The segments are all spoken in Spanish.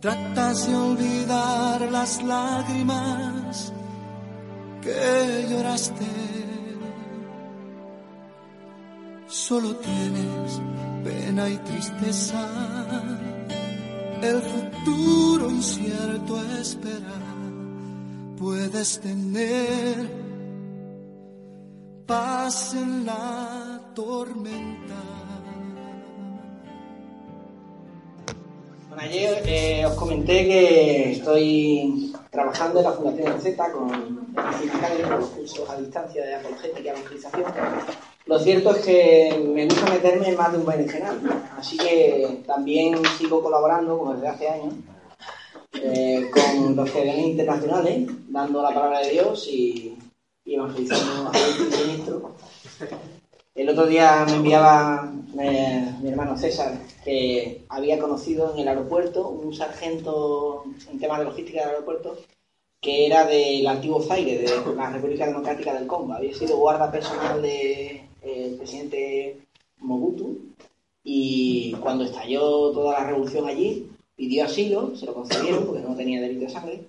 tratas de olvidar las lágrimas que lloraste. Solo tienes pena y tristeza, el futuro incierto espera. Puedes tener paz en la tormenta. Bueno, ayer os comenté que estoy trabajando en la Fundación Z con los cursos a distancia de apologética y evangelización. Lo cierto es que me gusta meterme en más de un berenjenal, así que también sigo colaborando, como desde hace años, eh, con los vienen internacionales, dando la palabra de Dios y, y evangelizando a los ministros. El otro día me enviaba eh, mi hermano César que había conocido en el aeropuerto un sargento en temas de logística del aeropuerto que era del antiguo Zaire, de la República Democrática del Congo. Había sido guarda personal del de, presidente Mobutu y cuando estalló toda la revolución allí pidió asilo, se lo concedieron porque no tenía delito de sangre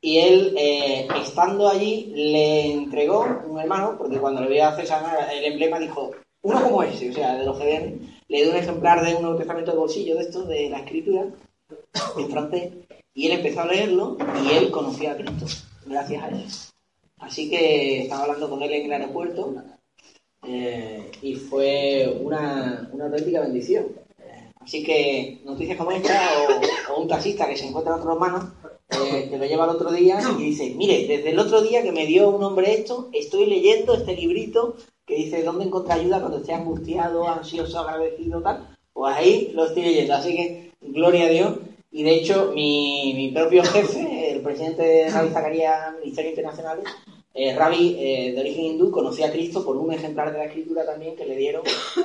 y él, eh, estando allí, le entregó un hermano, porque cuando le vio a César el emblema dijo, uno como ese, o sea, de los le dio un ejemplar de un Nuevo Testamento de bolsillo de estos, de la escritura, en francés, y él empezó a leerlo y él conocía a Cristo, gracias a él. Así que estaba hablando con él en el aeropuerto eh, y fue una, una auténtica bendición. Así que noticias como esta o, o, un taxista que se encuentra en otras manos eh, que lo lleva el otro día y dice, mire, desde el otro día que me dio un hombre esto, estoy leyendo este librito que dice dónde encontrar ayuda cuando esté angustiado, ansioso, agradecido, tal. Pues ahí lo estoy leyendo. Así que, gloria a Dios. Y de hecho, mi, mi propio jefe, el presidente de Ravi Zacarías, Ministerio Internacional, eh, Ravi, eh, de origen hindú, conocía a Cristo por un ejemplar de la escritura también que le dieron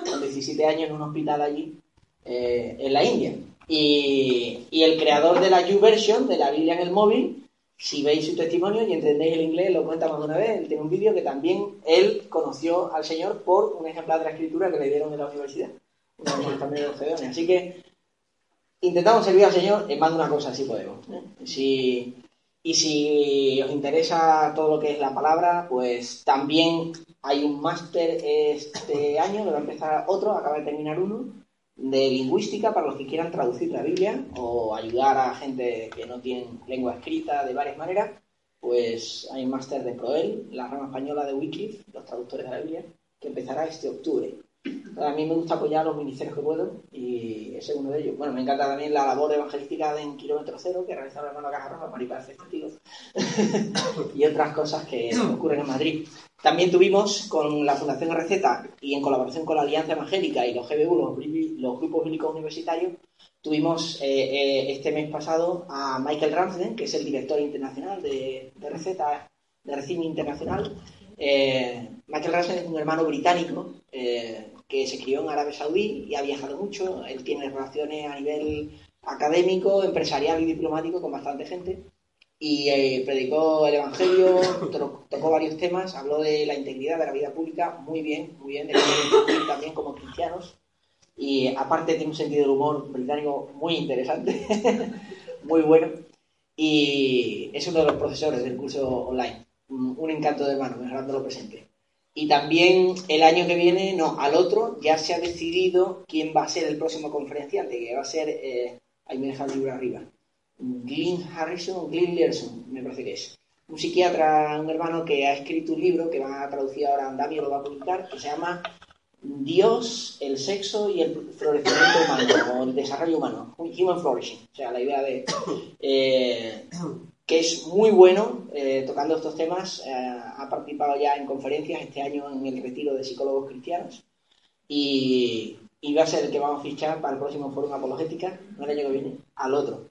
con 17 años en un hospital allí, eh, en la India. Y, el creador de la YouVersion, de la Biblia en el móvil, si veis su testimonio y entendéis el inglés, lo cuenta más de una vez. Él tiene un vídeo que también él conoció al Señor por un ejemplar de la escritura que le dieron en la universidad. Así que intentamos servir al Señor en más de una cosa, si podemos. ¿eh? Y si os interesa todo lo que es la palabra, pues también hay un máster este año, que va a empezar otro, acaba de terminar uno, de lingüística para los que quieran traducir la Biblia o ayudar a gente que no tiene lengua escrita de varias maneras, pues hay un máster de Proel, la rama española de Wycliffe, los traductores de la Biblia, que empezará este octubre. A mí me gusta apoyar los ministerios que puedo y ese es uno de ellos. Bueno, me encanta también la labor evangelística en Kilómetro Cero que realiza el hermano Caja para ir para y otras cosas que ocurren en Madrid. También tuvimos con la Fundación RZ y en colaboración con la Alianza Evangélica y los GBU, los, grupos bíblicos universitarios, tuvimos eh, eh, este mes pasado a Michael Ramsden, que es el director internacional de, de RZ, de Recine Internacional. Eh, Michael Ramsden es un hermano británico que se crió en Arabia Saudí y ha viajado mucho. Él tiene relaciones a nivel académico, empresarial y diplomático con bastante gente. Y eh, predicó el Evangelio, tocó varios temas, habló de la integridad de la vida pública, muy bien, muy bien, de también como cristianos. Y aparte tiene un sentido del humor británico muy interesante, muy bueno. Y es uno de los profesores del curso online. Un, encanto de hermano, lo presente. Y también el año que viene, no, al otro, ya se ha decidido quién va a ser el próximo conferenciante, que va a ser, eh, ahí me deja el libro arriba, Glyn Harrison, Glyn Learson, me parece que es. Un psiquiatra, un hermano que ha escrito un libro que va a traducir ahora Andamio, lo va a publicar, que se llama Dios, el sexo y el florecimiento humano, o el desarrollo humano, Human Flourishing, o sea, la idea de... Eh, que es muy bueno eh, tocando estos temas. Eh, ha participado ya en conferencias este año en el retiro de psicólogos cristianos y, y, va a ser el que vamos a fichar para el próximo Foro Apologética, no el año que viene, al otro.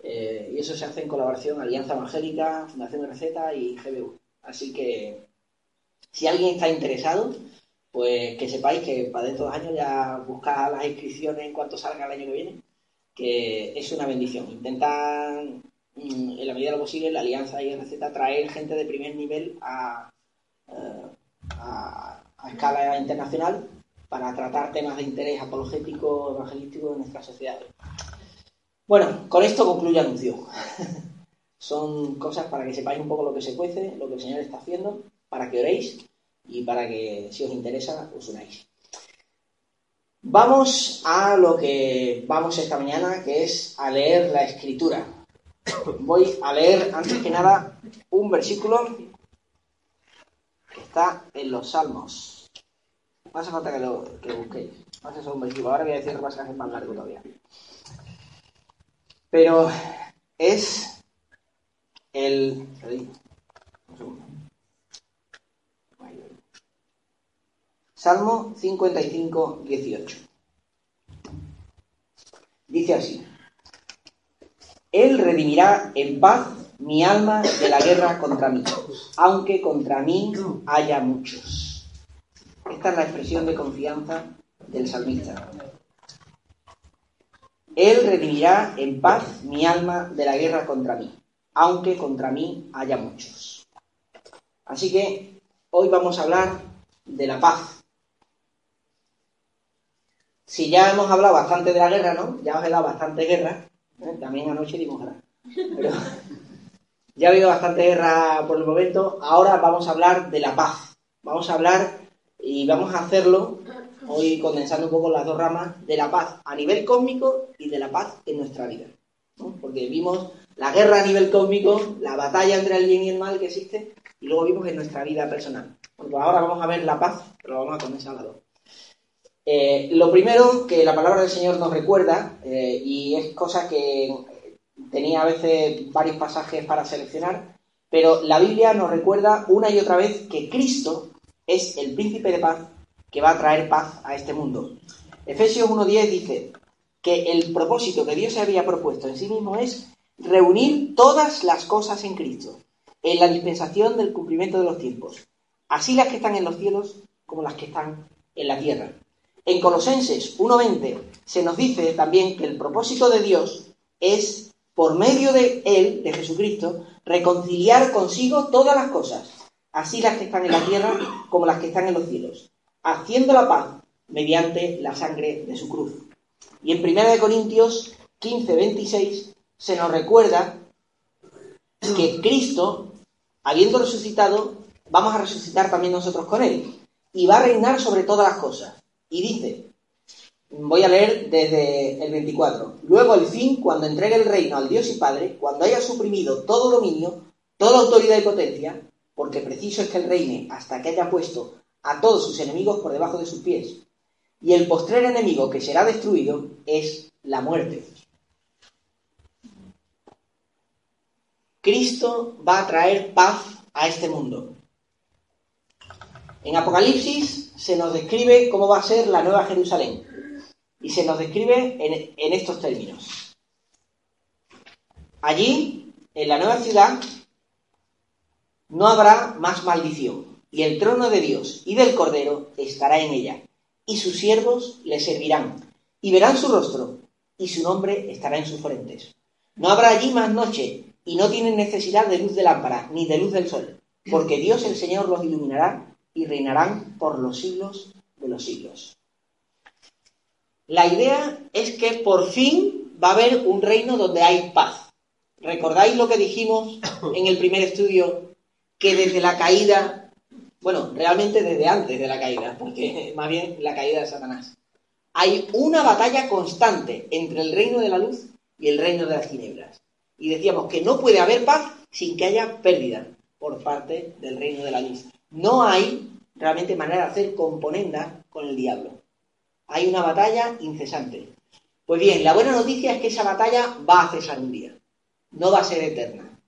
Eh, y eso se hace en colaboración Alianza Evangélica, Fundación RZ y GBU. Así que si alguien está interesado, pues que sepáis que para dentro de dos años ya buscar las inscripciones en cuanto salga el año que viene, que es una bendición. Intentan en la medida de lo posible, la Alianza receta traer gente de primer nivel a, eh, a, escala internacional para tratar temas de interés apologético, evangelístico en nuestra sociedad. Bueno, con esto concluye anuncio. Son cosas para que sepáis un poco lo que se cuece, lo que el Señor está haciendo, para que oréis y para que, si os interesa, os unáis. Vamos a lo que vamos esta mañana, que es a leer la escritura. Voy a leer, antes que nada, un versículo que está en los Salmos. No hace falta que lo, que busquéis. No hace un versículo. Ahora voy a decir el pasaje más largo todavía. Pero es el... Salmo 55, 18. Dice así. Él redimirá en paz mi alma de la guerra contra mí, aunque contra mí haya muchos. Esta es la expresión de confianza del salmista. Él redimirá en paz mi alma de la guerra contra mí, aunque contra mí haya muchos. Así que hoy vamos a hablar de la paz. Si ya hemos hablado bastante de la guerra, ¿no? Ya os he dado bastante guerra. ¿Eh? También anoche dimos guerra. Pero ya ha habido bastante guerra por el momento. Ahora vamos a hablar de la paz. Vamos a hablar y vamos a hacerlo hoy condensando un poco las dos ramas de la paz a nivel cósmico y de la paz en nuestra vida. Porque vimos la guerra a nivel cósmico, la batalla entre el bien y el mal que existe, y luego vimos en nuestra vida personal. pues ahora vamos a ver la paz, pero vamos a condensar las dos. Eh, lo primero que la palabra del Señor nos recuerda, eh, y es cosa que tenía a veces varios pasajes para seleccionar, pero la Biblia nos recuerda una y otra vez que Cristo es el príncipe de paz que va a traer paz a este mundo. Efesios 1.10 dice que el propósito que Dios se había propuesto en sí mismo es reunir todas las cosas en Cristo, en la dispensación del cumplimiento de los tiempos, así las que están en los cielos como las que están en la tierra. En Colosenses 1.20 se nos dice también que el propósito de Dios es, por medio de Él, de Jesucristo, reconciliar consigo todas las cosas, así las que están en la tierra como las que están en los cielos haciendo la paz mediante la sangre de su cruz. Y en 1 Corintios 15, 26 se nos recuerda que Cristo, habiendo resucitado, vamos a resucitar también nosotros con Él. Y va a reinar sobre todas las cosas. Y dice, voy a leer desde el 24, luego al fin, cuando entregue el reino al Dios y Padre, cuando haya suprimido todo dominio, toda autoridad y potencia, porque preciso es que Él reine hasta que haya puesto a todos sus enemigos por debajo de sus pies. Y el postrer enemigo que será destruido es la muerte. Cristo va a traer paz a este mundo. En Apocalipsis se nos describe cómo va a ser la nueva Jerusalén. Y se nos describe en, estos términos. Allí, en la nueva ciudad, no habrá más maldición y el trono de Dios y del Cordero estará en ella, y sus siervos le servirán, y verán su rostro, y su nombre estará en sus frentes. No habrá allí más noche, y no tienen necesidad de luz de lámpara, ni de luz del sol, porque Dios el Señor los iluminará y reinarán por los siglos de los siglos. La idea es que por fin va a haber un reino donde hay paz. ¿Recordáis lo que dijimos en el primer estudio? Que desde la caída bueno, realmente desde antes de la caída, porque más bien la caída de Satanás. Hay una batalla constante entre el reino de la luz y el reino de las tinieblas. Y decíamos que no puede haber paz sin que haya pérdida por parte del reino de la luz. No hay realmente manera de hacer componenda con el diablo. Hay una batalla incesante. Pues bien, la buena noticia es que esa batalla va a cesar un día. No va a ser eterna.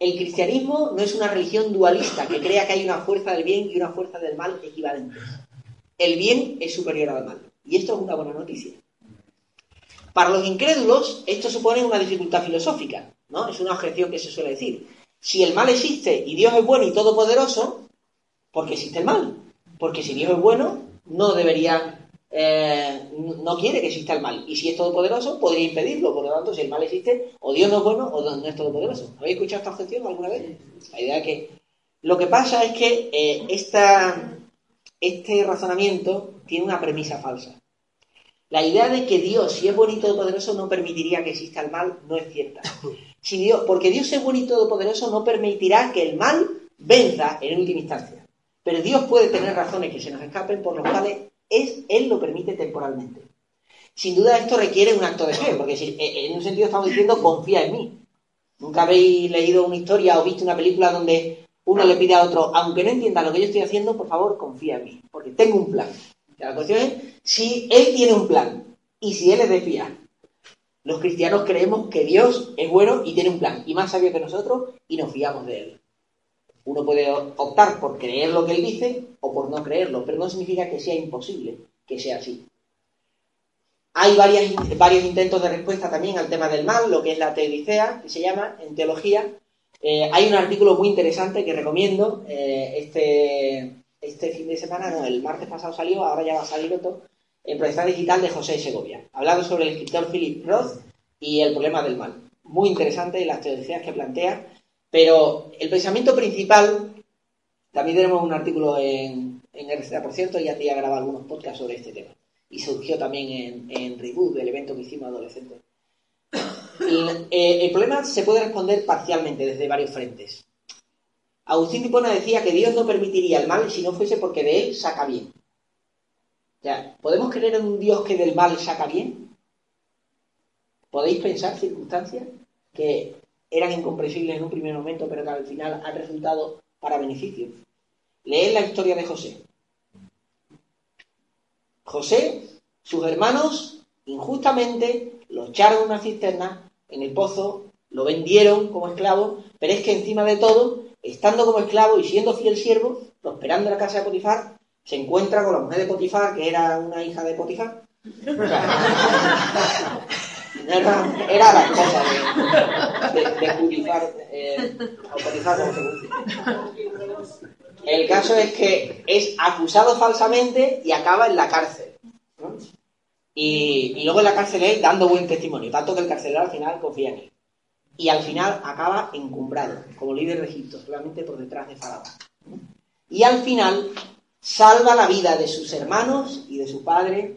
El cristianismo no es una religión dualista que crea que hay una fuerza del bien y una fuerza del mal equivalentes. El bien es superior al mal. Y esto es una buena noticia. Para los incrédulos, esto supone una dificultad filosófica, ¿no? Es una objeción que se suele decir. Si el mal existe y Dios es bueno y todopoderoso, ¿por qué existe el mal? Porque si Dios es bueno, no debería eh, no quiere que exista el mal. Y si es todopoderoso, podría impedirlo. Por lo tanto, si el mal existe, o Dios no es bueno o no es todopoderoso. ¿Habéis escuchado esta objeción alguna vez? La idea que lo que pasa es que eh, esta, este razonamiento tiene una premisa falsa. La idea de que Dios, si es bueno y todopoderoso, no permitiría que exista el mal, no es cierta. Si Dios, porque Dios es bueno y todopoderoso, no permitirá que el mal venza en última instancia. Pero Dios puede tener razones que se nos escapen por los cuales es, Él lo permite temporalmente. Sin duda esto requiere un acto de fe, porque si, eh, en un sentido estamos diciendo confía en mí. Nunca habéis leído una historia o visto una película donde uno le pide a otro, aunque no entienda lo que yo estoy haciendo, por favor confía en mí, porque tengo un plan. La cuestión es si Él tiene un plan y si Él es de fiar. Los cristianos creemos que Dios es bueno y tiene un plan, y más sabio que nosotros, y nos fiamos de Él. Uno puede optar por creer lo que Él dice o por no creerlo, pero no significa que sea imposible que sea así. Hay varios intentos de respuesta también al tema del mal, lo que es la teodicea, que se llama en teología. Eh, hay un artículo muy interesante que recomiendo. Eh, este, este fin de semana, no, el martes pasado salió, ahora ya va a salir otro, en Proyección Digital de José Segovia, hablando sobre el escritor Philip Roth y el problema del mal. Muy interesante las teorías que plantea, pero el pensamiento principal, también tenemos un artículo en, en por cierto, y ya te grabado algunos podcasts sobre este tema. Y surgió también en, Reboot, el evento que hicimos adolescentes. Eh, el problema se puede responder parcialmente desde varios frentes. Agustín de decía que Dios no permitiría el mal si no fuese porque de él saca bien. O ¿podemos creer en un Dios que del mal saca bien? ¿Podéis pensar circunstancias que eran incomprensibles en un primer momento, pero que al final han resultado para beneficio? Leed la historia de José. José, sus hermanos, injustamente lo echaron en una cisterna, en el pozo, lo vendieron como esclavo, pero es que encima de todo estando como esclavo y siendo fiel siervo, prosperando en la casa de Potifar, se encuentra con la mujer de Potifar, que era una hija de Potifar. era, era, la esposa de, de, Potifar, eh, Potifar como se El caso es que es acusado falsamente y acaba en la cárcel. Y, y, luego en la cárcel él dando buen testimonio, tanto que el carcelero al final confía en él y al final acaba encumbrado como líder de Egipto, solamente por detrás de Faraón. Y al final salva la vida de sus hermanos y de su padre,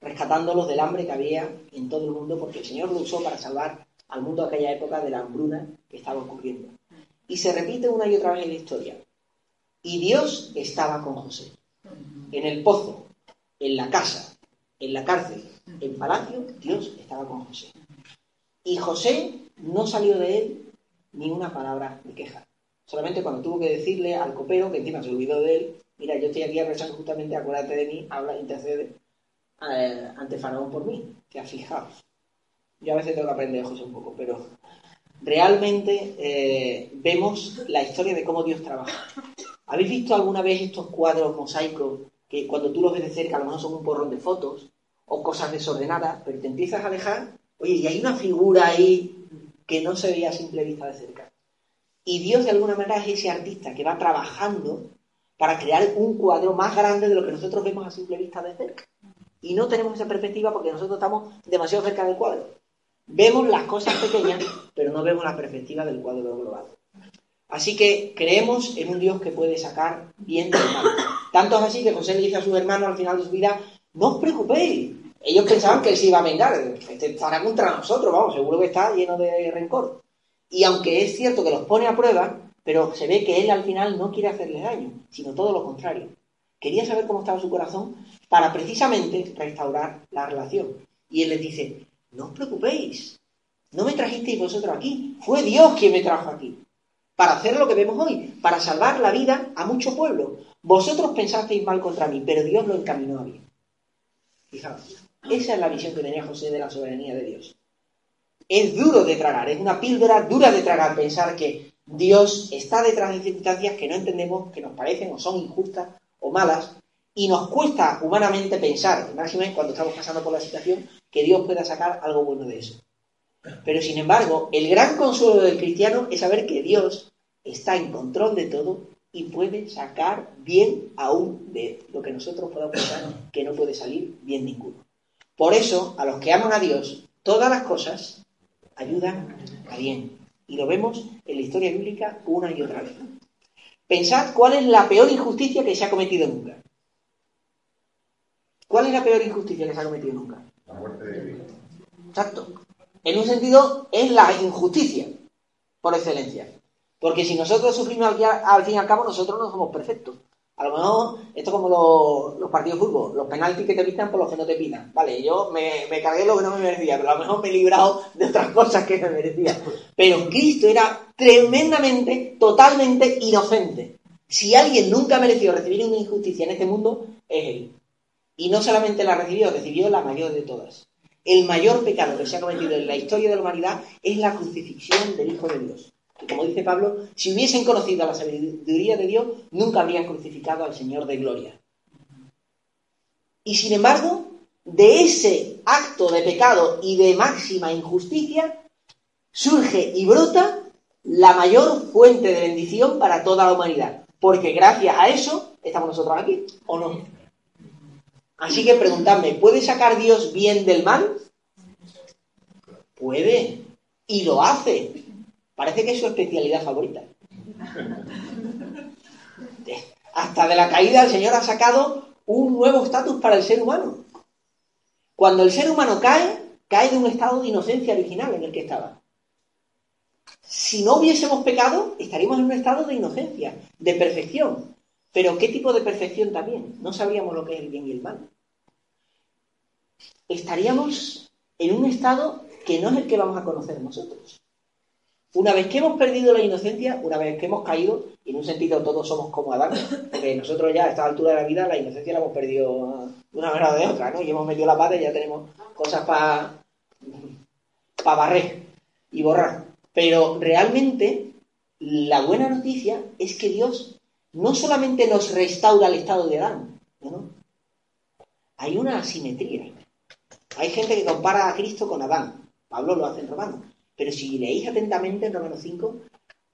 rescatándolos del hambre que había en todo el mundo, porque el Señor lo usó para salvar al mundo de aquella época de la hambruna que estaba ocurriendo. Y se repite una y otra vez en la historia. Y Dios estaba con José. En el pozo, en la casa, en la cárcel, en palacio, Dios estaba con José. Y José no salió de él ni una palabra de queja. Solamente cuando tuvo que decirle al copero, que encima se olvidó de él, mira, yo estoy aquí rezar justamente, acuérdate de mí, habla, intercede ante Faraón por mí, que fijaos. Yo a veces tengo que aprender José un poco, pero realmente eh, vemos la historia de cómo Dios trabaja. ¿Habéis visto alguna vez estos cuadros mosaicos que cuando tú los ves de cerca a lo mejor son un porrón de fotos o cosas desordenadas, pero te empiezas a alejar, oye, y hay una figura ahí que no se veía a simple vista de cerca. Y Dios de alguna manera es ese artista que va trabajando para crear un cuadro más grande de lo que nosotros vemos a simple vista de cerca. Y no tenemos esa perspectiva porque nosotros estamos demasiado cerca del cuadro. Vemos las cosas pequeñas, pero no vemos la perspectiva del cuadro global. Así que creemos en un Dios que puede sacar bien del mal. Tanto es así que José le dice a sus hermanos al final de su vida, no os preocupéis, ellos pensaban que él se iba a vengar. Este estará contra nosotros, vamos, seguro que está lleno de rencor. Y aunque es cierto que los pone a prueba, pero se ve que él al final no quiere hacerles daño, sino todo lo contrario. Quería saber cómo estaba su corazón para precisamente restaurar la relación. Y él les dice, no os preocupéis, no me trajisteis vosotros aquí, fue Dios quien me trajo aquí, para hacer lo que vemos hoy, para salvar la vida a mucho pueblo. Vosotros pensasteis mal contra mí, pero Dios lo encaminó a bien. Fijaos. Esa es la visión que tenía José de la soberanía de Dios. Es duro de tragar, es una píldora dura de tragar pensar que Dios está detrás de circunstancias que no entendemos, que nos parecen o son injustas o malas, y nos cuesta humanamente pensar, máximo cuando estamos pasando por la situación, que Dios pueda sacar algo bueno de eso. Pero sin embargo, el gran consuelo del cristiano es saber que Dios está en control de todo y puede sacar bien aún de lo que nosotros podamos pensar que no puede salir bien ninguno. Por eso, a los que aman a Dios, todas las cosas ayudan a bien. Y lo vemos en la historia bíblica una y otra vez. Pensad cuál es la peor injusticia que se ha cometido nunca. ¿Cuál es la peor injusticia que se ha cometido nunca? La muerte de Exacto. En un sentido, es la injusticia, por excelencia. Porque si nosotros sufrimos al fin y al cabo, nosotros no somos perfectos. A lo mejor, esto es como los, partidos de fútbol, los penaltis que te pitan por los que no te pidan. Vale, yo me, me cargué lo que no me merecía, pero a lo mejor me he librado de otras cosas que me merecía. Pero Cristo era tremendamente, totalmente inocente. Si alguien nunca ha merecido recibir una injusticia en este mundo, es él. Y no solamente la recibió, recibió la mayor de todas. El mayor pecado que se ha cometido en la historia de la humanidad es la crucifixión del Hijo de Dios. Como dice Pablo, si hubiesen conocido la sabiduría de Dios, nunca habrían crucificado al Señor de gloria. Y sin embargo, de ese acto de pecado y de máxima injusticia, surge y brota la mayor fuente de bendición para toda la humanidad. Porque gracias a eso estamos nosotros aquí, ¿o no? Así que preguntadme, ¿puede sacar Dios bien del mal? Puede. Y lo hace. Parece que es su especialidad favorita. Hasta de la caída el Señor ha sacado un nuevo estatus para el ser humano. Cuando el ser humano cae, cae de un estado de inocencia original en el que estaba. Si no hubiésemos pecado, estaríamos en un estado de inocencia, de perfección. Pero ¿qué tipo de perfección también? No sabríamos lo que es el bien y el mal. Estaríamos en un estado que no es el que vamos a conocer nosotros. Una vez que hemos perdido la inocencia, una vez que hemos caído, y en un sentido todos somos como Adán, porque nosotros ya a esta altura de la vida la inocencia la hemos perdido de una manera o de otra, ¿no? Y hemos metido la pata y ya tenemos cosas para pa barrer y borrar. Pero realmente la buena noticia es que Dios no solamente nos restaura el estado de Adán, ¿no? Hay una asimetría. Hay gente que compara a Cristo con Adán. Pablo lo hace en Romano. Pero si leéis atentamente en Romano 5,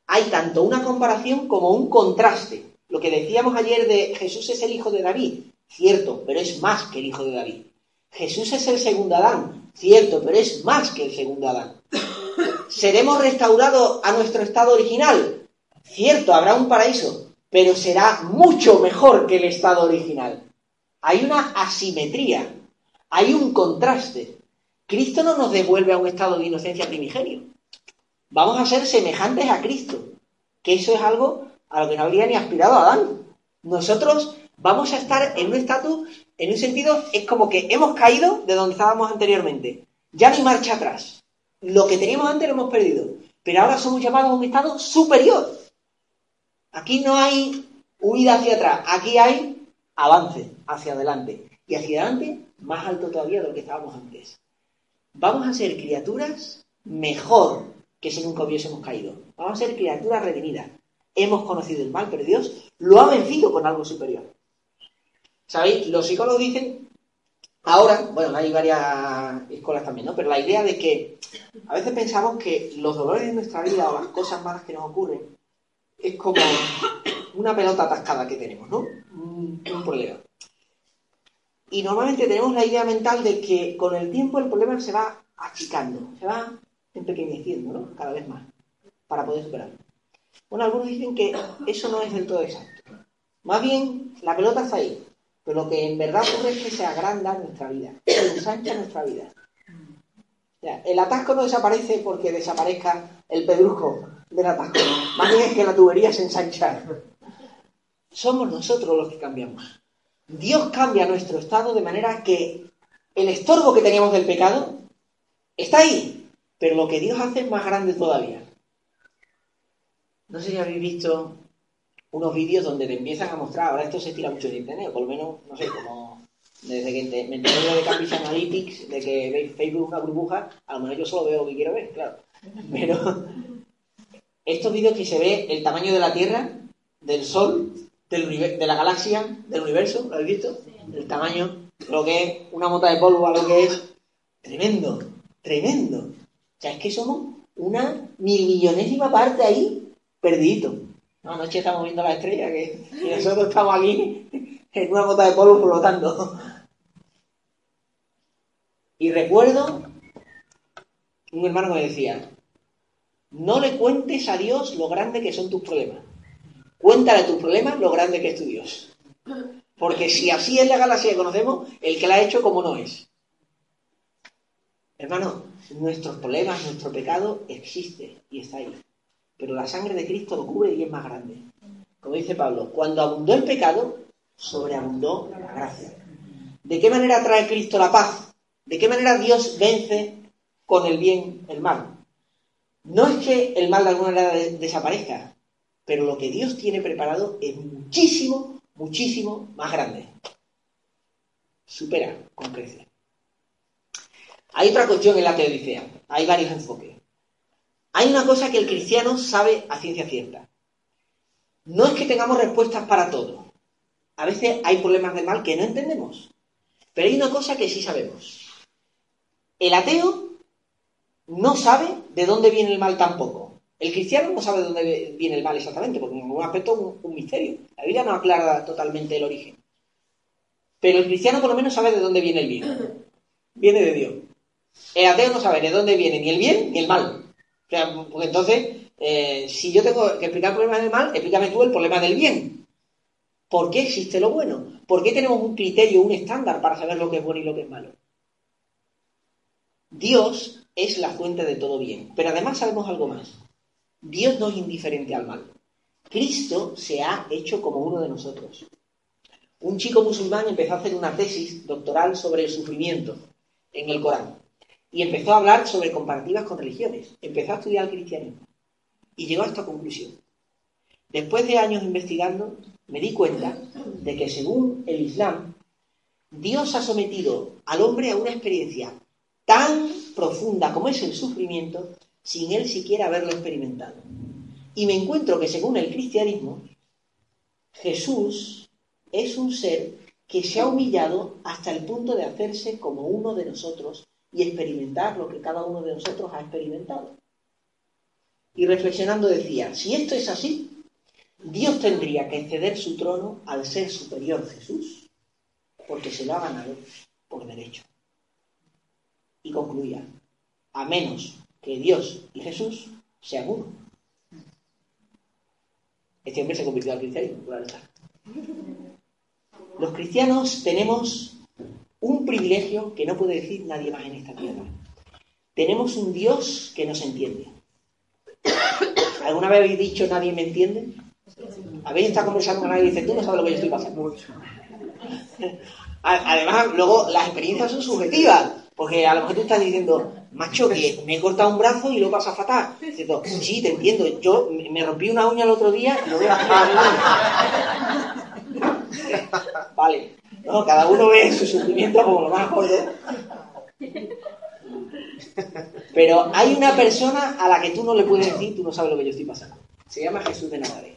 hay tanto una comparación como un contraste. Lo que decíamos ayer de Jesús es el hijo de David, cierto, pero es más que el hijo de David. Jesús es el segundo Adán, cierto, pero es más que el segundo Adán. ¿Seremos restaurados a nuestro estado original? Cierto, habrá un paraíso, pero será mucho mejor que el estado original. Hay una asimetría, hay un contraste. Cristo no nos devuelve a un estado de inocencia primigenio. Vamos a ser semejantes a Cristo, que eso es algo a lo que no habría ni aspirado Adán. Nosotros vamos a estar en un estatus, en un sentido, es como que hemos caído de donde estábamos anteriormente. Ya hay marcha atrás. Lo que teníamos antes lo hemos perdido, pero ahora somos llamados a un estado superior. Aquí no hay huida hacia atrás, aquí hay avance hacia adelante. Y hacia adelante más alto todavía de lo que estábamos antes vamos a ser criaturas mejor que si nunca hubiésemos caído. Vamos a ser criaturas redimidas. Hemos conocido el mal, pero Dios lo ha vencido con algo superior. ¿Sabéis? Los psicólogos dicen, ahora, bueno, hay varias escuelas también, ¿no? Pero la idea de que a veces pensamos que los dolores de nuestra vida o las cosas malas que nos ocurren es como una pelota atascada que tenemos, ¿no? Un, un problema. Y normalmente tenemos la idea mental de que con el tiempo el problema se va achicando, se va empequeñeciendo, ¿no? Cada vez más, para poder superarlo. Bueno, algunos dicen que eso no es del todo exacto. Más bien, la pelota está ahí, pero lo que en verdad ocurre es que se agranda nuestra vida, se ensancha nuestra vida. El atasco no desaparece porque desaparezca el pedrusco del atasco. Más bien es que la tubería se ensancha. Somos nosotros los que cambiamos. Dios cambia nuestro estado de manera que el estorbo que teníamos del pecado está ahí, pero lo que Dios hace es más grande todavía. No sé si habéis visto unos vídeos donde te empiezan a mostrar, ahora esto se tira mucho en internet, por lo menos, no sé, como desde que me enteré de Cambridge Analytics, de que Facebook una burbuja, a lo mejor yo solo veo lo que quiero ver, claro. Pero estos vídeos que se ve el tamaño de la Tierra, del Sol, de la galaxia, del universo, ¿lo habéis visto? El tamaño, lo que es una mota de polvo a lo que es tremendo, tremendo. O sea, es que somos una mil millonésima parte ahí, perdidito. No, anoche estamos viendo la estrella que, y nosotros estamos aquí en una mota de polvo flotando. Y recuerdo un hermano me decía, no le cuentes a Dios lo grande que son tus problemas. Cuéntale tus problemas lo grande que es tu Dios. Porque si así es la galaxia que conocemos, el que la ha hecho como no es. Hermano, nuestros problemas, nuestro pecado existe y está ahí. Pero la sangre de Cristo lo cubre y es más grande. Como dice Pablo, cuando abundó el pecado, sobreabundó la gracia. ¿De qué manera trae Cristo la paz? ¿De qué manera Dios vence con el bien el mal? No es que el mal de alguna manera desaparezca, pero lo que Dios tiene preparado es muchísimo, muchísimo más grande. Supera con creces. Hay otra cuestión en la teodicea. Hay varios enfoques. Hay una cosa que el cristiano sabe a ciencia cierta. No es que tengamos respuestas para todo. A veces hay problemas de mal que no entendemos. Pero hay una cosa que sí sabemos. El ateo no sabe de dónde viene el mal tampoco. El cristiano no sabe de dónde viene el mal exactamente, porque en algún aspecto es un, misterio. La Biblia no aclara totalmente el origen. Pero el cristiano por lo menos sabe de dónde viene el bien. Viene de Dios. El ateo no sabe de dónde viene ni el bien ni el mal. O sea, porque entonces, eh, si yo tengo que explicar el problema del mal, explícame tú el problema del bien. ¿Por qué existe lo bueno? ¿Por qué tenemos un criterio, un estándar para saber lo que es bueno y lo que es malo? Dios es la fuente de todo bien. Pero además sabemos algo más. Dios no es indiferente al mal. Cristo se ha hecho como uno de nosotros. Un chico musulmán empezó a hacer una tesis doctoral sobre el sufrimiento en el Corán y empezó a hablar sobre comparativas con religiones. Empezó a estudiar el cristianismo y llegó a esta conclusión. Después de años investigando, me di cuenta de que según el Islam, Dios ha sometido al hombre a una experiencia tan profunda como es el sufrimiento sin él siquiera haberlo experimentado. Y me encuentro que según el cristianismo, Jesús es un ser que se ha humillado hasta el punto de hacerse como uno de nosotros y experimentar lo que cada uno de nosotros ha experimentado. Y reflexionando decía, si esto es así, Dios tendría que ceder su trono al ser superior Jesús, porque se lo ha ganado por derecho. Y concluía, a menos que Dios y Jesús sean uno. Este hombre se convirtió al cristianismo, claro Los cristianos tenemos un privilegio que no puede decir nadie más en esta tierra. Tenemos un Dios que nos entiende. ¿Alguna vez habéis dicho nadie me entiende? ¿Habéis estado conversando con alguien y dice, tú no sabes lo que yo estoy pasando? Además, luego las experiencias son subjetivas. Porque a lo mejor tú estás diciendo, macho, que me he cortado un brazo y lo pasa fatal. Sí, te entiendo. Yo me rompí una uña el otro día y lo veo vale. No, cada uno ve su sufrimiento como lo más gordo. Pero hay una persona a la que tú no le puedes decir, tú no sabes lo que yo estoy pasando. Se llama Jesús de Nazaret.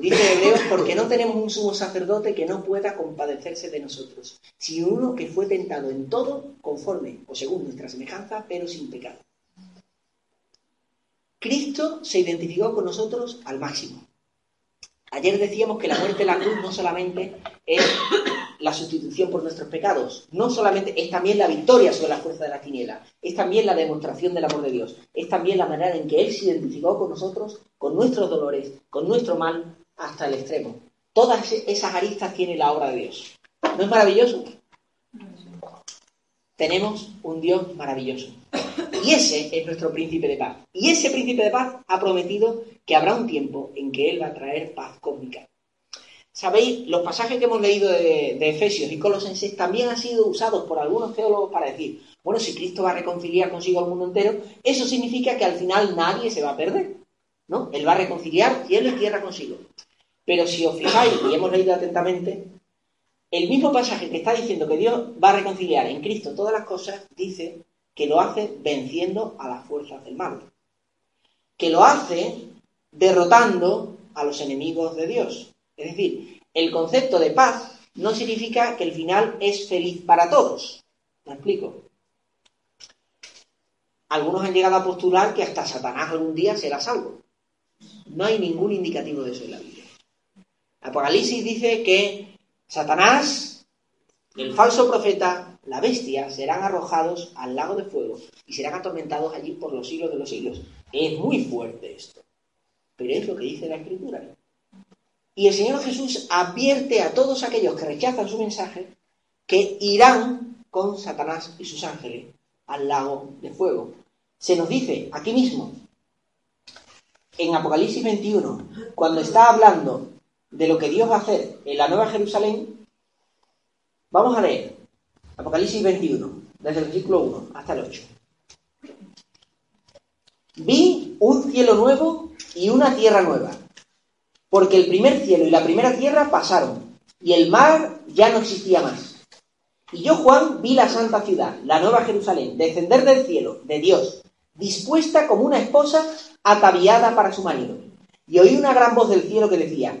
Dice Hebreos, porque no tenemos un sumo sacerdote que no pueda compadecerse de nosotros, sino uno que fue tentado en todo conforme o según nuestra semejanza, pero sin pecado. Cristo se identificó con nosotros al máximo. Ayer decíamos que la muerte de la cruz no solamente es la sustitución por nuestros pecados, no solamente es también la victoria sobre la fuerza de la tiniela, es también la demostración del amor de Dios, es también la manera en que Él se identificó con nosotros, con nuestros dolores, con nuestro mal, hasta el extremo. Todas esas aristas tiene la obra de Dios. ¿No es maravilloso? Tenemos un Dios maravilloso. Y ese es nuestro príncipe de paz. Y ese príncipe de paz ha prometido que habrá un tiempo en que Él va a traer paz cósmica. Sabéis, los pasajes que hemos leído de, de, Efesios y Colosenses también han sido usados por algunos teólogos para decir, bueno, si Cristo va a reconciliar consigo al mundo entero, eso significa que al final nadie se va a perder, ¿no? Él va a reconciliar cielo y tierra consigo. Pero si os fijáis, y hemos leído atentamente, el mismo pasaje que está diciendo que Dios va a reconciliar en Cristo todas las cosas, dice que lo hace venciendo a las fuerzas del mal. Que lo hace derrotando a los enemigos de Dios. Es decir, el concepto de paz no significa que el final es feliz para todos. ¿Me explico? Algunos han llegado a postular que hasta Satanás algún día será salvo. No hay ningún indicativo de eso en la Biblia. Apocalipsis dice que Satanás, el falso profeta, la bestia, serán arrojados al lago de fuego y serán atormentados allí por los siglos de los siglos. Es muy fuerte esto, pero es lo que dice la Escritura. Y el Señor Jesús advierte a todos aquellos que rechazan su mensaje que irán con Satanás y sus ángeles al lago de fuego. Se nos dice aquí mismo, en Apocalipsis 21, cuando está hablando de lo que Dios va a hacer en la Nueva Jerusalén, vamos a leer Apocalipsis 21, desde el versículo 1 hasta el 8. Vi un cielo nuevo y una tierra nueva, porque el primer cielo y la primera tierra pasaron, y el mar ya no existía más. Y yo, Juan, vi la santa ciudad, la nueva Jerusalén, descender del cielo, de Dios, dispuesta como una esposa ataviada para su marido. Y oí una gran voz del cielo que decía,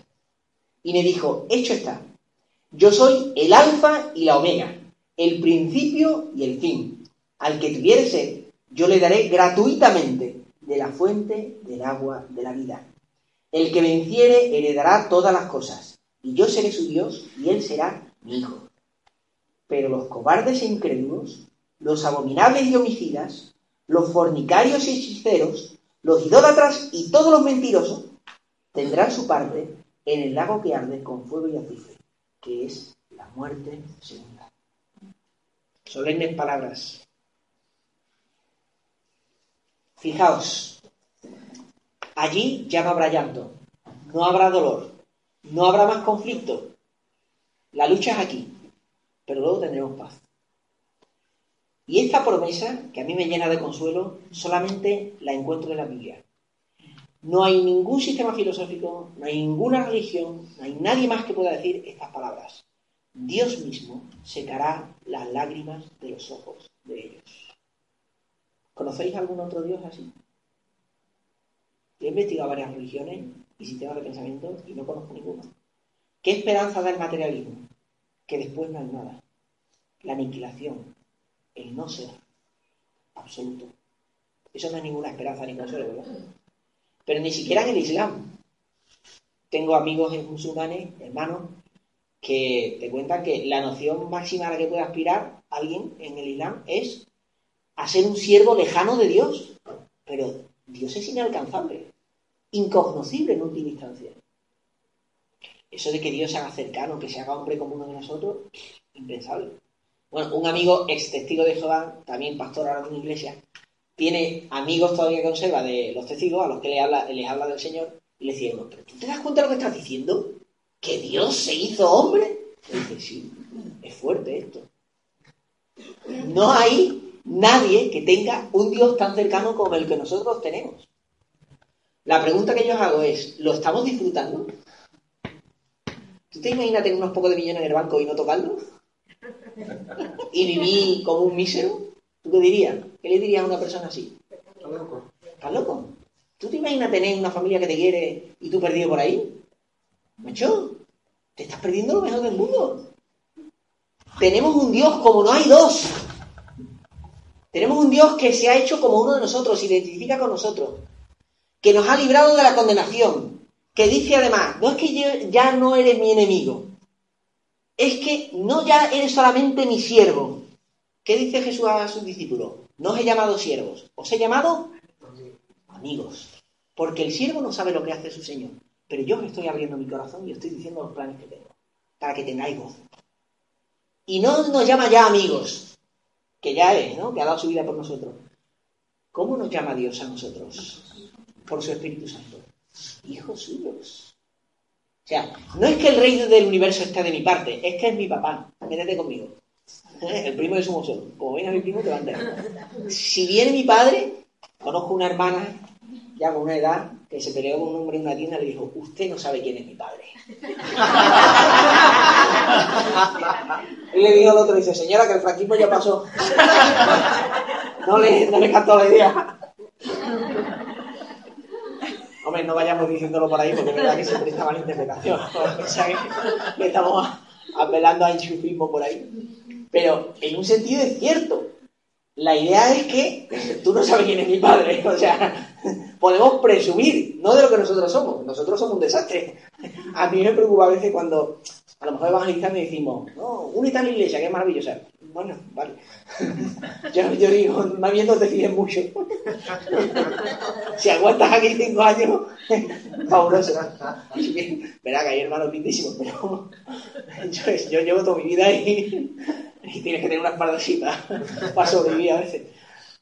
Y me dijo, hecho está, yo soy el alfa y la omega, el principio y el fin. Al que tuviere sed, yo le daré gratuitamente de la fuente del agua de la vida. El que venciere heredará todas las cosas, y yo seré su Dios, y él será mi hijo. Pero los cobardes e incrédulos, los abominables y homicidas, los fornicarios y hechiceros, los idólatras y todos los mentirosos, tendrán su parte en el lago que arde con fuego y azufre, que es la muerte segunda. Solemnes palabras. Fijaos, allí ya no habrá llanto, no habrá dolor, no habrá más conflicto. La lucha es aquí, pero luego tendremos paz. Y esta promesa, que a mí me llena de consuelo, solamente la encuentro en la Biblia. No hay ningún sistema filosófico, no hay ninguna religión, no hay nadie más que pueda decir estas palabras. Dios mismo secará las lágrimas de los ojos de ellos. ¿Conocéis algún otro Dios así? he investigado varias religiones y sistemas de pensamiento y no conozco ninguno. ¿Qué esperanza da el materialismo? Que después no hay nada. La aniquilación, el no ser absoluto. Eso no es ninguna esperanza ni consuelo, ¿verdad? Pero ni siquiera en el Islam. Tengo amigos musulmanes, hermanos, que te cuentan que la noción máxima a la que puede aspirar alguien en el Islam es a ser un siervo lejano de Dios. Pero Dios es inalcanzable, incognoscible en última instancia. Eso de que Dios se haga cercano, que se haga hombre como uno de nosotros, impensable. Bueno, un amigo ex testigo de Jehová, también pastor ahora en una iglesia, tiene amigos todavía que conserva de los testigos a los que les habla, les habla del Señor y le dice ¿pero tú te das cuenta de lo que estás diciendo? ¿Que Dios se hizo hombre? Dice, sí, es fuerte esto. No hay nadie que tenga un Dios tan cercano como el que nosotros tenemos. La pregunta que yo os hago es, ¿lo estamos disfrutando? ¿Tú te imaginas tener unos pocos de millones en el banco y no tocarlo? ¿Y vivir como un mísero? ¿Tú qué dirías? ¿Qué le dirías a una persona así? ¿Estás loco? ¿Estás loco? ¿Tú te imaginas tener una familia que te quiere y tú perdido por ahí? Macho, te estás perdiendo lo mejor del mundo. Tenemos un Dios como no hay dos. Tenemos un Dios que se ha hecho como uno de nosotros, se identifica con nosotros, que nos ha librado de la condenación, que dice además, no es que ya no eres mi enemigo, es que no ya eres solamente mi siervo, ¿Qué dice Jesús a sus discípulos? No os he llamado siervos, os he llamado amigos. Porque el siervo no sabe lo que hace su Señor. Pero yo os estoy abriendo mi corazón y estoy diciendo los planes que tengo. Para que tengáis gozo. Y no nos llama ya amigos, que ya es, ¿no? Que ha dado su vida por nosotros. ¿Cómo nos llama Dios a nosotros? Por su Espíritu Santo. Hijos suyos. O sea, no es que el rey del universo esté de mi parte, es que es mi papá. Métete conmigo. El primo de su museo. Como venga mi primo, te va a enterar. Si viene mi padre, conozco una hermana, ya con una edad, que se peleó con un hombre en una tienda y le dijo, usted no sabe quién es mi padre. y le dijo al otro, dice, señora, que el franquismo ya pasó. no le, no le cantó la idea. Hombre, no vayamos diciéndolo por ahí porque es verdad que se presta mala interpretación. O sea, que estamos apelando a enchufismo por ahí. Pero en un sentido es cierto. La idea es que tú no sabes quién es mi padre. O sea, podemos presumir, no de lo que nosotros somos. Nosotros somos un desastre. A mí me preocupa a veces cuando a lo mejor evangelizando y decimos, no, únete a la iglesia, que es maravillosa. Bueno, vale. yo, yo digo, más bien no te fíes mucho. si aguantas aquí cinco años, fabuloso. Verá que hay hermanos lindísimos, pero yo, llevo toda mi vida ahí y tienes que tener una espaldacita para sobrevivir a veces.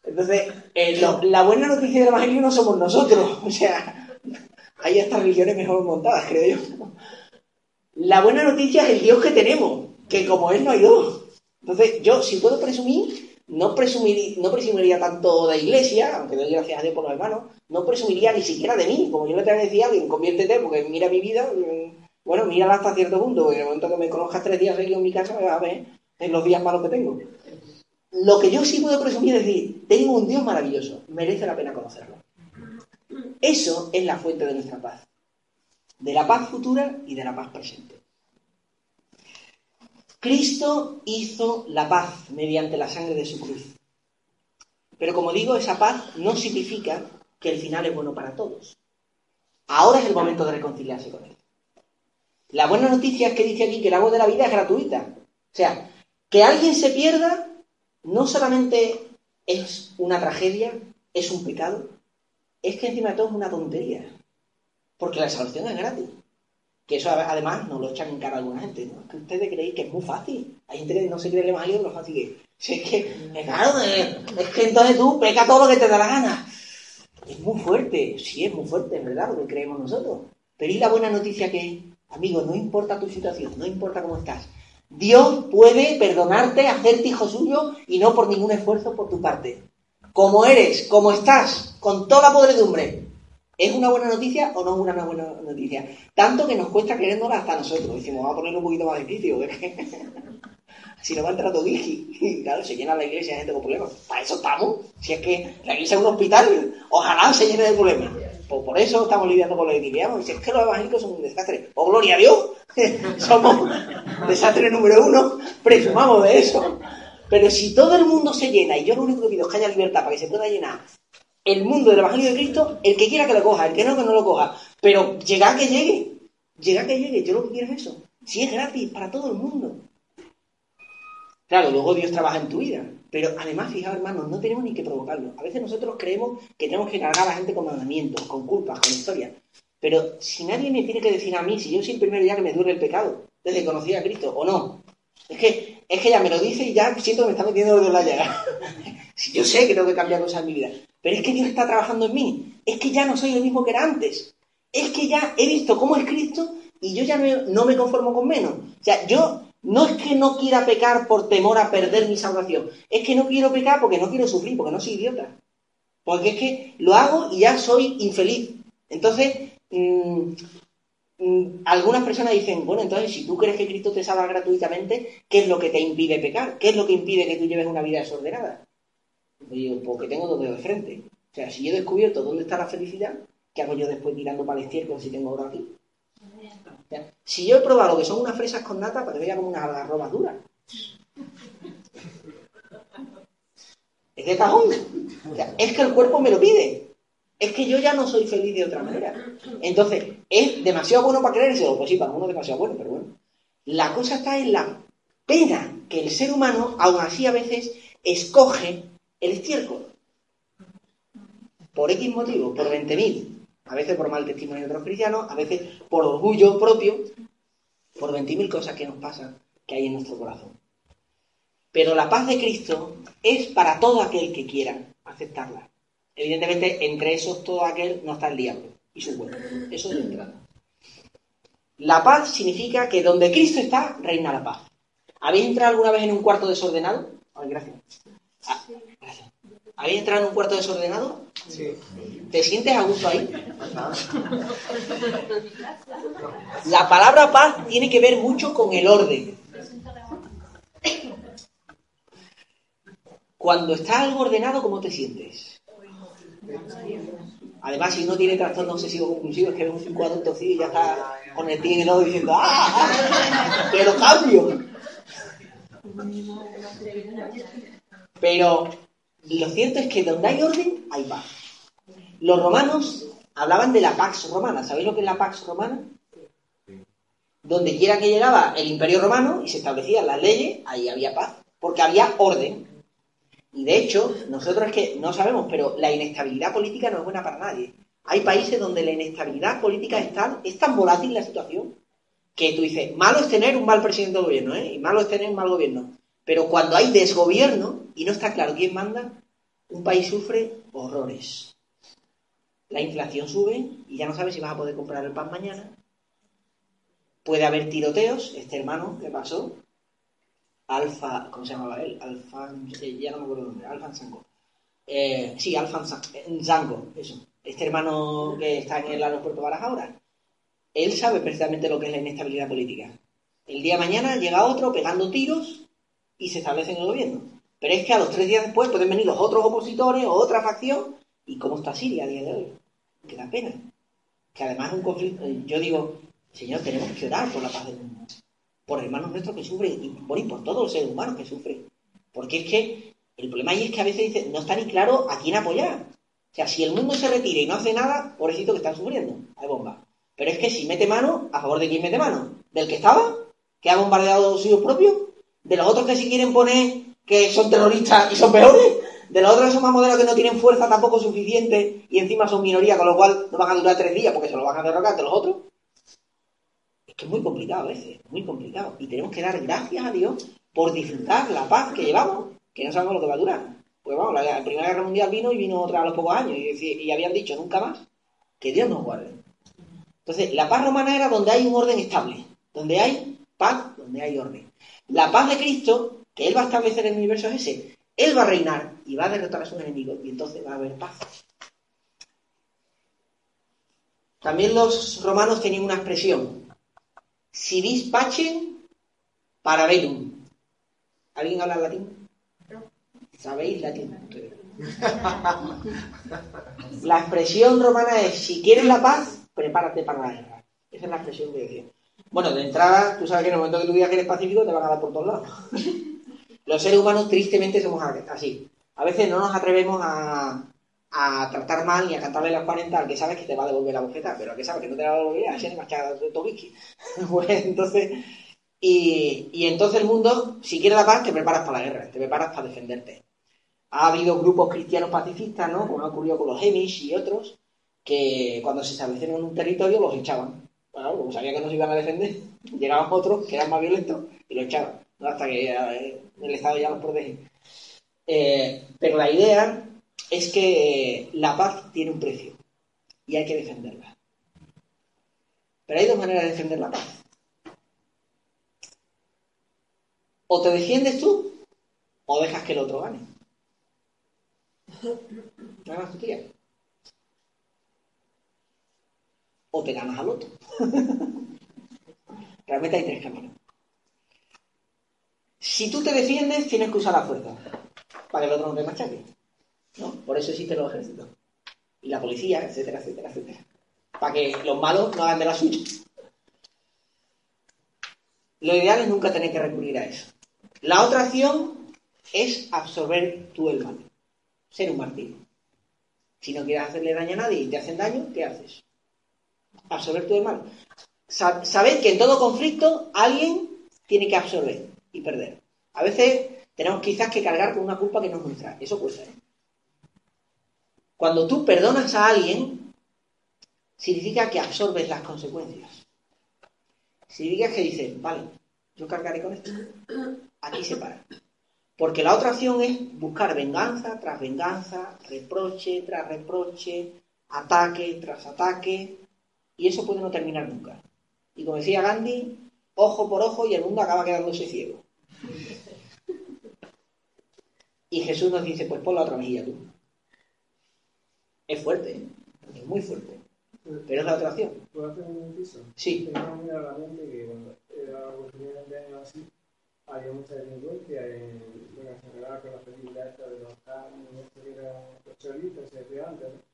Entonces, eh, la buena noticia del Evangelio no somos nosotros. O sea, hay estas religiones mejor montadas, creo yo. La buena noticia es el Dios que tenemos, que como Él no hay dos. Entonces, yo, si puedo presumir, no, presumiría tanto de iglesia, aunque doy gracias a Dios por los hermanos, no presumiría ni siquiera de mí. Como yo le decía a alguien, conviértete, porque mira mi vida, mm, bueno, mírala hasta cierto punto, porque en el momento que me conozcas tres días seguidos en mi casa, me a ver en los días malos que tengo. Lo que yo sí puedo presumir es decir, tengo un Dios maravilloso, merece la pena conocerlo. Eso es la fuente de nuestra paz. De la paz futura y de la paz presente. Cristo hizo la paz mediante la sangre de su cruz. Pero como digo, esa paz no significa que el final es bueno para todos. Ahora es el momento de reconciliarse con Él. La buena noticia es que dice aquí que el agua de la vida es gratuita. O sea, que alguien se pierda no solamente es una tragedia, es un pecado, es que encima de todo es una tontería. Porque la salvación es gratis. Que eso además nos lo echan en cara a alguna gente, ¿no? Que ustedes creéis que es muy fácil. Hay gente que no se cree el evangelio lo fácil que es. Si es que, claro, es que entonces tú peca todo lo que te da la gana. Es muy fuerte, sí, es muy fuerte, es verdad, lo que creemos nosotros. Pero ¿y la buena noticia que, amigo, no importa tu situación, no importa cómo estás. Dios puede perdonarte, hacerte hijo suyo y no por ningún esfuerzo por tu parte. Como eres, como estás, con toda podredumbre, ¿Es una buena noticia o no es una buena noticia? Tanto que nos cuesta creérnosla hasta nosotros. Decimos, vamos a ponerlo un poquito más difícil. si no va a entrar todo Y claro, se llena la iglesia de gente con problemas. Para eso estamos. Si es que la iglesia es un hospital, ojalá se llene de problemas. Pues por eso estamos lidiando con lo que si es que los evangélicos son un desastre. ¡Oh, gloria a Dios! Somos desastre número uno. Presumamos de eso. Pero si todo el mundo se llena y yo lo único que pido es que haya libertad para que se pueda llenar el mundo del Evangelio de Cristo, el que quiera que lo coja, el que no, que no lo coja. Pero llega que llegue, llega que llegue, yo lo que quiero es eso. Si es gratis para todo el mundo. Claro, luego Dios trabaja en tu vida. Pero además, fijaos, hermanos, no tenemos ni que provocarlo. A veces nosotros creemos que tenemos que cargar a la gente con mandamientos, con culpas, con historias. Pero si nadie me tiene que decir a mí, si yo soy el primer día que me duele el pecado, desde que conocí a Cristo, o no. Es que, es que ya me lo dice y ya siento que me está metiendo de la llaga. yo sé que tengo que cambiar cosas en mi vida. Pero es que Dios está trabajando en mí. Es que ya no soy el mismo que era antes. Es que ya he visto cómo es Cristo y yo ya no me conformo con menos. O sea, yo no es que no quiera pecar por temor a perder mi salvación. Es que no quiero pecar porque no quiero sufrir, porque no soy idiota. Porque es que lo hago y ya soy infeliz. Entonces, mm, mm, algunas personas dicen, bueno, entonces si tú crees que Cristo te salva gratuitamente, ¿qué es lo que te impide pecar? ¿Qué es lo que impide que tú lleves una vida desordenada? Digo, porque tengo dos dedos de frente. O sea, si yo he descubierto dónde está la felicidad, ¿qué hago yo después mirando para el estiércol si tengo oro aquí? si yo he probado que son unas fresas con nata, pues te veía como unas algarrobas duras. Es de cajón. O sea, es que el cuerpo me lo pide. Es que yo ya no soy feliz de otra manera. Entonces, ¿es demasiado bueno para creérselo? Pues sí, para uno es demasiado bueno, pero bueno. La cosa está en la pena que el ser humano, aún así a veces, escoge el estiércol. Por X motivo, por 20.000, a veces por mal testimonio de otros cristianos, a veces por orgullo propio, por 20.000 cosas que nos pasan, que hay en nuestro corazón. Pero la paz de Cristo es para todo aquel que quiera aceptarla. Evidentemente, entre esos, todo aquel no está el diablo y su pueblo. Eso es de entrada. La paz significa que donde Cristo está, reina la paz. ¿Habéis entrado alguna vez en un cuarto desordenado? Ay, gracias. Ah, ¿Habéis entrado en un cuarto desordenado? Sí. ¿Te sientes a gusto ahí? La palabra paz tiene que ver mucho con el orden. Cuando está algo ordenado, ¿cómo te sientes? Además, si uno tiene trastorno obsesivo compulsivo, es que ve un cuadro torcido y ya está con el tigre diciendo ¡Ah! ¡Pero cambio! Pero lo cierto es que donde hay orden, hay paz. Los romanos hablaban de la Pax Romana. ¿Sabéis lo que es la Pax Romana? Donde quiera que llegaba el Imperio Romano y se establecían las leyes, ahí había paz, porque había orden. Y de hecho, nosotros es que no sabemos, pero la inestabilidad política no es buena para nadie. Hay países donde la inestabilidad política es tan, es tan volátil la situación que tú dices, malo es tener un mal presidente de gobierno, ¿eh? Y malo es tener un mal gobierno. Pero cuando hay desgobierno y no está claro quién manda, un país sufre horrores. La inflación sube y ya no sabes si vas a poder comprar el pan mañana. Puede haber tiroteos. Este hermano, ¿qué pasó? Alfa, ¿cómo se llamaba él? Alfa, ya no me acuerdo nombre, Alfa Zango. Eh, sí, Alfa Zango, eso. Este hermano que está en el aeropuerto Barajas ahora, él sabe precisamente lo que es la inestabilidad política. El día de mañana llega otro pegando tiros y se establece en el gobierno. Pero es que a los tres días después pueden venir los otros opositores o otra facción. ¿Y cómo está Siria a día de hoy? Que da pena. Que además un conflicto. Yo digo, Señor, tenemos que orar por la paz del mundo. Por hermanos nuestros que sufren y por, y por todos los seres humanos que sufren. Porque es que el problema ahí es que a veces dice, no está ni claro a quién apoyar. O sea, si el mundo se retira y no hace nada, pobrecito que están sufriendo. Hay bomba. Pero es que si mete mano, ¿a favor de quién mete mano? ¿Del que estaba? ¿Que ha bombardeado suyos propios? ¿De los otros que si quieren poner que son terroristas y son peores? ¿De los otros que son más modernos que no tienen fuerza tampoco suficiente y encima son minoría, con lo cual no van a durar tres días porque se lo van a derrocar de los otros? Es que es muy complicado a veces, muy complicado. Y tenemos que dar gracias a Dios por disfrutar la paz que llevamos, que no sabemos lo que va a durar. Pues vamos, la, Primera Guerra Mundial vino y vino otra a los pocos años y, y habían dicho nunca más que Dios nos guarde. Entonces, la paz romana era donde hay un orden estable, donde hay paz, donde hay orden. La paz de Cristo, que Él va a establecer en el universo es ese. Él va a reinar y va a derrotar a sus enemigos y entonces va a haber paz. También los romanos tenían una expresión. Si vis pacem, para verum. ¿Alguien habla latín? ¿Sabéis latín? La expresión romana es, si quieres la paz, prepárate para la guerra. Esa es la expresión que decía. Bueno, de entrada, tú sabes que en el momento que tú digas que eres pacífico te van a dar por todos lados. Los seres humanos tristemente somos así. A veces no nos atrevemos a, tratar mal ni a cantarle las 40 al que sabes que te va a devolver la bofeta, pero al que sabes que no te va a devolver, a ese más de Tobisky. pues entonces, y, y, entonces el mundo, si quieres la paz, te preparas para la guerra, te preparas para defenderte. Ha habido grupos cristianos pacifistas, ¿no? Como ha ocurrido con los Hemish y otros, que cuando se establecieron en un territorio los echaban. Bueno, como sabían que no se iban a defender, llegaban otros que eran más violentos y los echaban, hasta que eh, el Estado ya los protege. Eh, pero la idea es que la paz tiene un precio y hay que defenderla. Pero hay dos maneras de defender la paz. O te defiendes tú o dejas que el otro gane. Nada más tu o te ganas al otro. Realmente hay tres caminos. Si tú te defiendes, tienes que usar la fuerza para que el otro no te machaque. ¿no? Por eso existen los ejércitos. Y la policía, etcétera, etcétera, etcétera. Para que los malos no hagan de la suya. Lo ideal es nunca tener que recurrir a eso. La otra acción es absorber tú el mal. Ser un martillo. Si no quieres hacerle daño a nadie y te hacen daño, ¿qué haces? Absorber el mal. Sabed que en todo conflicto alguien tiene que absorber y perder. A veces tenemos quizás que cargar con una culpa que no es nuestra. Eso puede ser. Cuando tú perdonas a alguien, significa que absorbes las consecuencias. Significa que dices, vale, yo cargaré con esto. Aquí se para. Porque la otra opción es buscar venganza tras venganza, reproche tras reproche, ataque tras ataque, y eso puede no terminar nunca. Y como decía Gandhi, ojo por ojo y el mundo acaba quedándose ciego. Y Jesús nos dice, pues pon la otra mejilla tú. Es fuerte, ¿eh? es muy fuerte. Pero es la otra opción. ¿Puedo hacer un inciso? Sí. Tengo muy a la mente que cuando era los primeros de años así, había mucha delincuencia en, bueno, arreglaba con la película esta de los carnes, que eran los choritos, se antes, ¿no?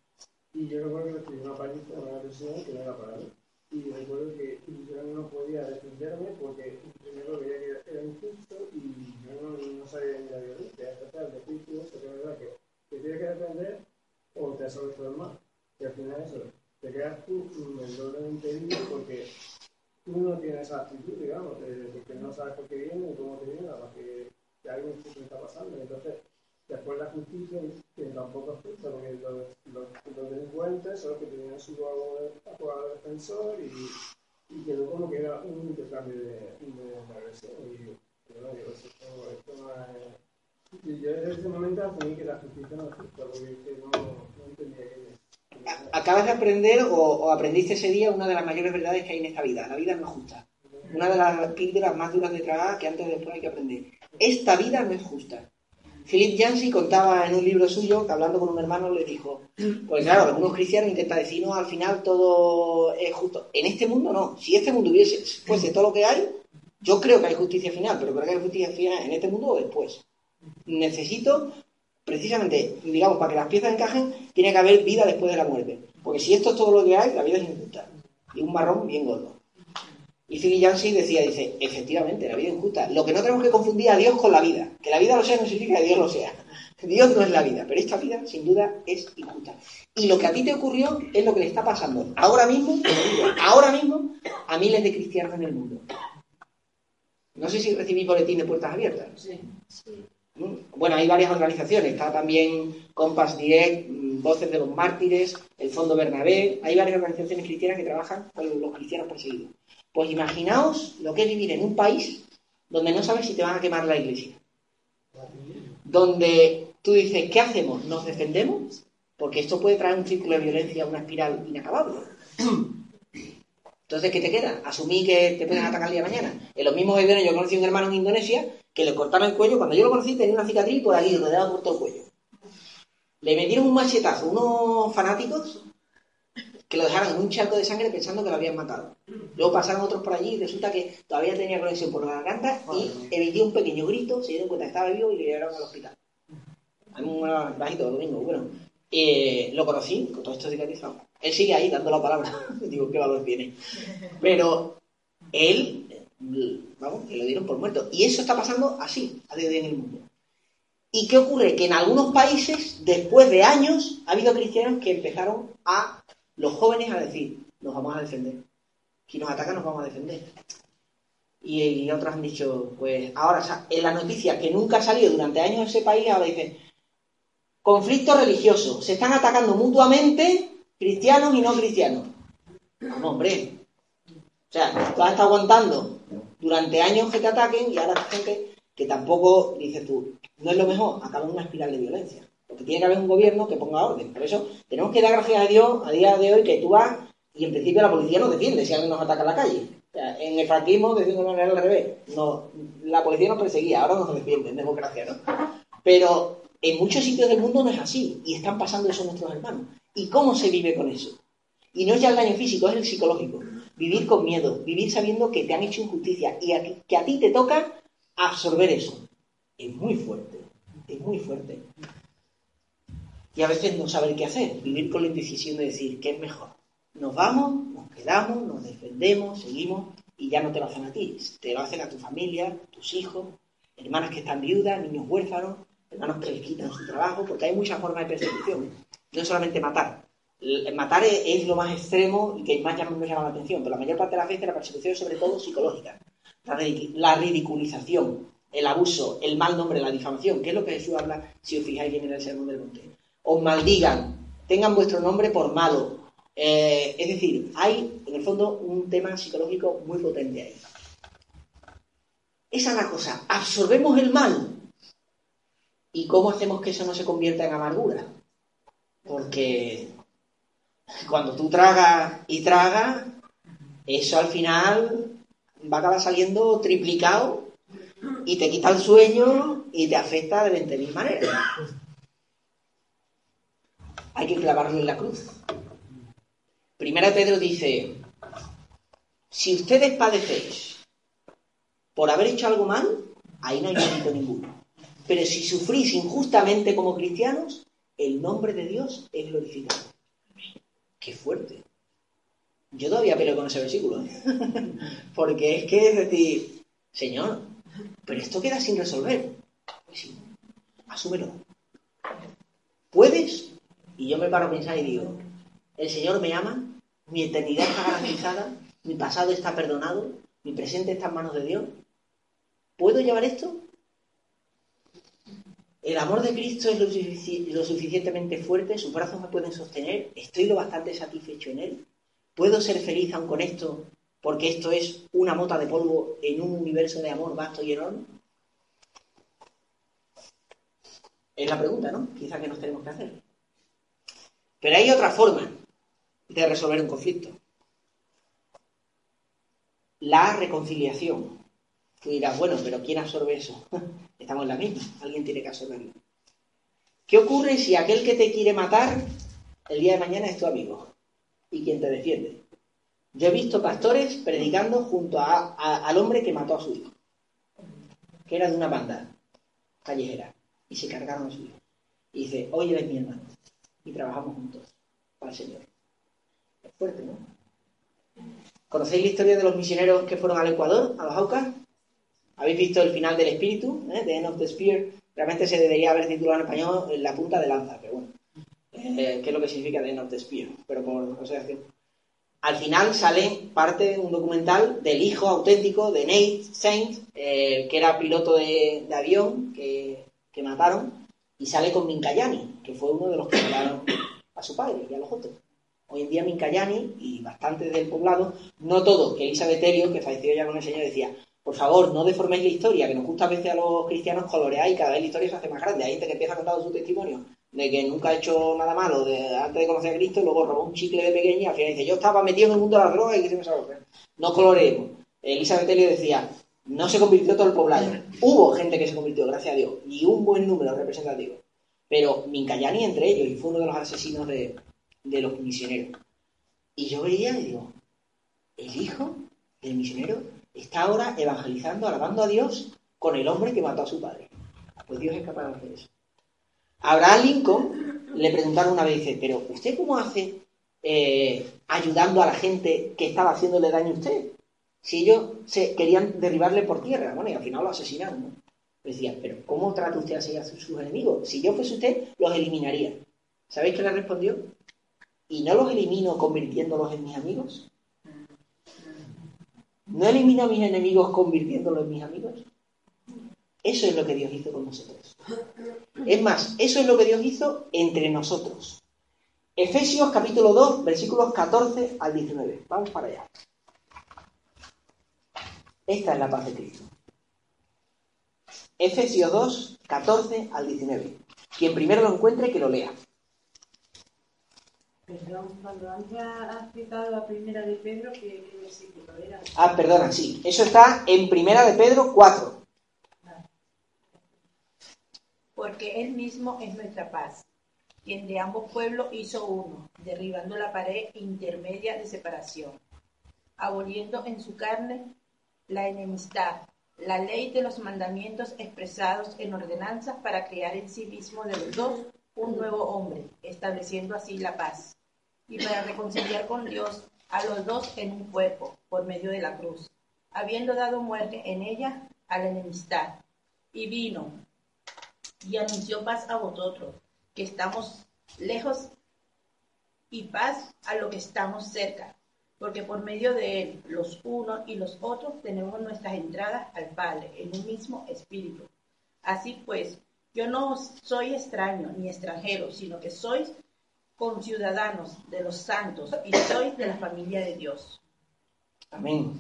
Y yo recuerdo que visto una versión que no era para mí. Y recuerdo que yo no podía defenderme porque primero veía que era injusto y yo no, no sabía ni la violencia. Tratar de juicio, porque es verdad que te tienes que defender o te absorbes todo el mal. Y al final eso, te quedas tú el doble impedido porque tú no tienes esa actitud, digamos, de, porque no sabes por qué viene y cómo te viene, nada más que, que algo injusto está pasando. Entonces, después la justicia, que tampoco es porque los, los, los, delincuentes son los que tenían su abogado defensor y, y quedó como que era un intercambio de, de, agresión. Y bueno, digo, esto, esto es... Yo desde ese momento asumí que la justicia no es justa, porque no, no entendía que acabas de aprender o, o, aprendiste ese día una de las mayores verdades que hay en esta vida. La vida no es justa. Una de las píldoras más duras de tragar que antes o después hay que aprender. Esta vida no es justa. Philip Yancey contaba en un libro suyo que hablando con un hermano le dijo, pues claro, algunos cristianos intentan decir, no, al final todo es justo. En este mundo no. Si este mundo hubiese, fuese todo lo que hay, yo creo que hay justicia final, pero creo que hay justicia final en este mundo o después. Necesito precisamente, digamos, para que las piezas encajen, tiene que haber vida después de la muerte. Porque si esto es todo lo que hay, la vida es injusta. Y un marrón bien gordo. Y Philip Yancey decía, dice, efectivamente, la vida es injusta. Lo que no tenemos que confundir a Dios con la vida. Que la vida lo sea no significa que Dios lo sea. Dios no es la vida, pero esta vida, sin duda, es injusta. Y lo que a ti te ocurrió es lo que le está pasando ahora mismo, ahora mismo, a miles de cristianos en el mundo. No sé si recibí boletín de puertas abiertas. Sí, sí. Bueno, hay varias organizaciones, está también Compass Direct, mm, Voces de los Mártires, el Fondo Bernabé, hay varias organizaciones cristianas que trabajan con los cristianos perseguidos. Pues imaginaos lo que es vivir en un país donde no sabes si te van a quemar la iglesia. Donde tú dices, ¿qué hacemos? ¿Nos defendemos? Porque esto puede traer un círculo de violencia, una espiral inacabable. Entonces, ¿qué te queda? Asumí que te pueden atacar el día de mañana. En los mismos aviones, yo conocí a un hermano en Indonesia que le cortaron el cuello. Cuando yo lo conocí tenía una cicatriz por ahí, rodeada por todo el cuello. Le metieron un machetazo unos fanáticos que lo dejaron en un charco de sangre pensando que lo habían matado. Luego pasaron otros por allí y resulta que todavía tenía conexión por la garganta y emitió un pequeño grito, se dieron cuenta que estaba vivo y le llevaron al hospital. A un bajito, lo mismo. Bueno, eh, lo conocí con todo esto cicatrizado. Él sigue ahí dando la palabra. Digo, ¿qué valor tiene? Pero él vamos, que lo dieron por muerto. Y eso está pasando así, a día de hoy en el mundo. ¿Y qué ocurre? Que en algunos países, después de años, ha habido cristianos que empezaron a, los jóvenes, a decir, nos vamos a defender. Si nos atacan, nos vamos a defender. Y, otros han dicho, pues ahora, en la noticia que nunca ha salido durante años en ese país, ahora dicen, conflicto religioso, se están atacando mutuamente cristianos y no cristianos. No, hombre. O sea, tú has estado aguantando durante años que te ataquen y ahora hay gente que tampoco, dices tú, no es lo mejor, acaba en una espiral de violencia. Porque tiene que haber un gobierno que ponga orden. Por eso tenemos que dar gracias a Dios a día de hoy que tú vas y en principio la policía nos defiende si alguien nos ataca en la calle. En el franquismo, de una manera al revés, no, la policía nos perseguía, ahora nos defiende, en democracia, ¿no? Pero en muchos sitios del mundo no es así y están pasando eso nuestros hermanos. ¿Y cómo se vive con eso? Y no es ya el daño físico, es el psicológico. Vivir con miedo, vivir sabiendo que te han hecho injusticia y que a ti te toca absorber eso. Es muy fuerte, es muy fuerte. Y a veces no saber qué hacer, vivir con la indecisión de decir qué es mejor. Nos vamos, nos quedamos, nos defendemos, seguimos y ya no te lo hacen a ti, te lo hacen a tu familia, tus hijos, hermanas que están viudas, niños huérfanos, hermanos que les quitan su trabajo, porque hay muchas formas de persecución. No solamente matar, matar es, lo más extremo y que más llama, llama la atención, pero la mayor parte de las veces la persecución es sobre todo psicológica. La, ridiculización, el abuso, el mal nombre, la difamación, que es lo que Jesús habla si os fijáis bien en el Sermón del Monte. Os maldigan, tengan vuestro nombre por malo. Eh, es decir, hay en el fondo un tema psicológico muy potente ahí. Esa es la cosa. Absorbemos el mal. ¿Y cómo hacemos que eso no se convierta en amargura? Porque cuando tú tragas y tragas, eso al final va a acabar saliendo triplicado y te quita el sueño y te afecta de 20.000 maneras. Hay que clavarlo en la cruz. Primera Pedro dice, si ustedes padecéis por haber hecho algo mal, ahí no hay mérito ninguno. Pero si sufrís injustamente como cristianos, el nombre de Dios es glorificado. Qué fuerte. Yo todavía peleo con ese versículo, ¿eh? porque es que es decir, Señor, pero esto queda sin resolver. Pues sí, asúmelo. ¿Puedes? Y yo me paro a pensar y digo, el Señor me ama, mi eternidad está garantizada, mi pasado está perdonado, mi presente está en manos de Dios. ¿Puedo llevar esto? El amor de Cristo es lo, suficientemente fuerte, sus brazos me pueden sostener, estoy lo bastante satisfecho en Él. ¿Puedo ser feliz aún con esto? Porque esto es una mota de polvo en un universo de amor vasto y enorme. Es la pregunta, ¿no? Quizá que nos tenemos que hacer. Pero hay otra forma de resolver un conflicto. La reconciliación. Tú dirás, bueno, pero ¿quién absorbe eso? Estamos en la misma, alguien tiene que absorberlo. ¿Qué ocurre si aquel que te quiere matar el día de mañana es tu amigo y quien te defiende? Yo he visto pastores predicando junto al hombre que mató a su hijo, que era de una banda callejera, y se cargaron a su hijo. Y dice, oye, eres mi hermano, y trabajamos juntos para el Señor. Es fuerte, ¿no? ¿Conocéis la historia de los misioneros que fueron al Ecuador, a los Aucas? ¿Habéis visto el final del espíritu, eh? The End of the Spear? Realmente se debería haber titulado en español La punta de lanza, pero bueno. Eh, ¿Qué es lo que significa The End of the Spear? Pero por asociación. Al final sale parte de un documental del hijo auténtico de Nate Saint, eh, que era piloto de, avión que, que, mataron, y sale con Minkayani, que fue uno de los que mataron a su padre y a los otros. Hoy en día Minkayani y bastante del poblado, no todo, que Elizabeth Elliot, que falleció ya con el Señor, decía, por favor, no deforméis la historia, que nos gusta a veces a los cristianos colorear y cada vez la historia se hace más grande. Hay gente que empieza a contar su testimonio de que nunca ha hecho nada malo de, antes de conocer a Cristo, luego robó un chicle de pequeña y al final dice, yo estaba metido en el mundo de las drogas y que se me salvó. No coloreemos. Elizabeth Elliot decía, no se convirtió todo el poblado. Hubo gente que se convirtió, gracias a Dios, y un buen número representativo. Pero Mincayani entre ellos, y fue uno de los asesinos de, los misioneros. Y yo veía y digo, el hijo del misionero está ahora evangelizando, alabando a Dios con el hombre que mató a su padre. Pues Dios es capaz de hacer eso. Abraham Lincoln le preguntaron una vez, dice, pero ¿usted cómo hace eh, ayudando a la gente que estaba haciéndole daño a usted? Si ellos se querían derribarle por tierra, bueno, y al final lo asesinaron, ¿no? Decía, pero ¿cómo trata usted así a sus enemigos? Si yo fuese usted, los eliminaría. ¿Sabéis qué le respondió? ¿Y no los elimino convirtiéndolos en mis amigos? ¿No elimino a mis enemigos convirtiéndolos en mis amigos? Eso es lo que Dios hizo con nosotros. Es más, eso es lo que Dios hizo entre nosotros. Efesios capítulo 2, versículos 14 al 19. Vamos para allá. Esta es la paz de Cristo. Efesios 2, 14 al 19. Quien primero lo encuentre, que lo lea. Perdón, cuando antes has citado la primera de Pedro, ¿qué, versículo era? Ah, perdona, sí. Eso está en primera de Pedro 4. Porque Él mismo es nuestra paz, quien de ambos pueblos hizo uno, derribando la pared intermedia de separación, aboliendo en su carne la enemistad, la ley de los mandamientos expresados en ordenanzas para crear en sí mismo de los dos un nuevo hombre, estableciendo así la paz, y para reconciliar con Dios a los dos en un cuerpo, por medio de la cruz, habiendo dado muerte en ella a la enemistad. Y vino y anunció paz a vosotros, que estamos lejos, y paz a los que estamos cerca, porque por medio de él, los unos y los otros, tenemos nuestras entradas al Padre en un mismo espíritu. Así pues, yo no soy extraño ni extranjero, sino que sois conciudadanos de los santos y sois de la familia de Dios. Amén.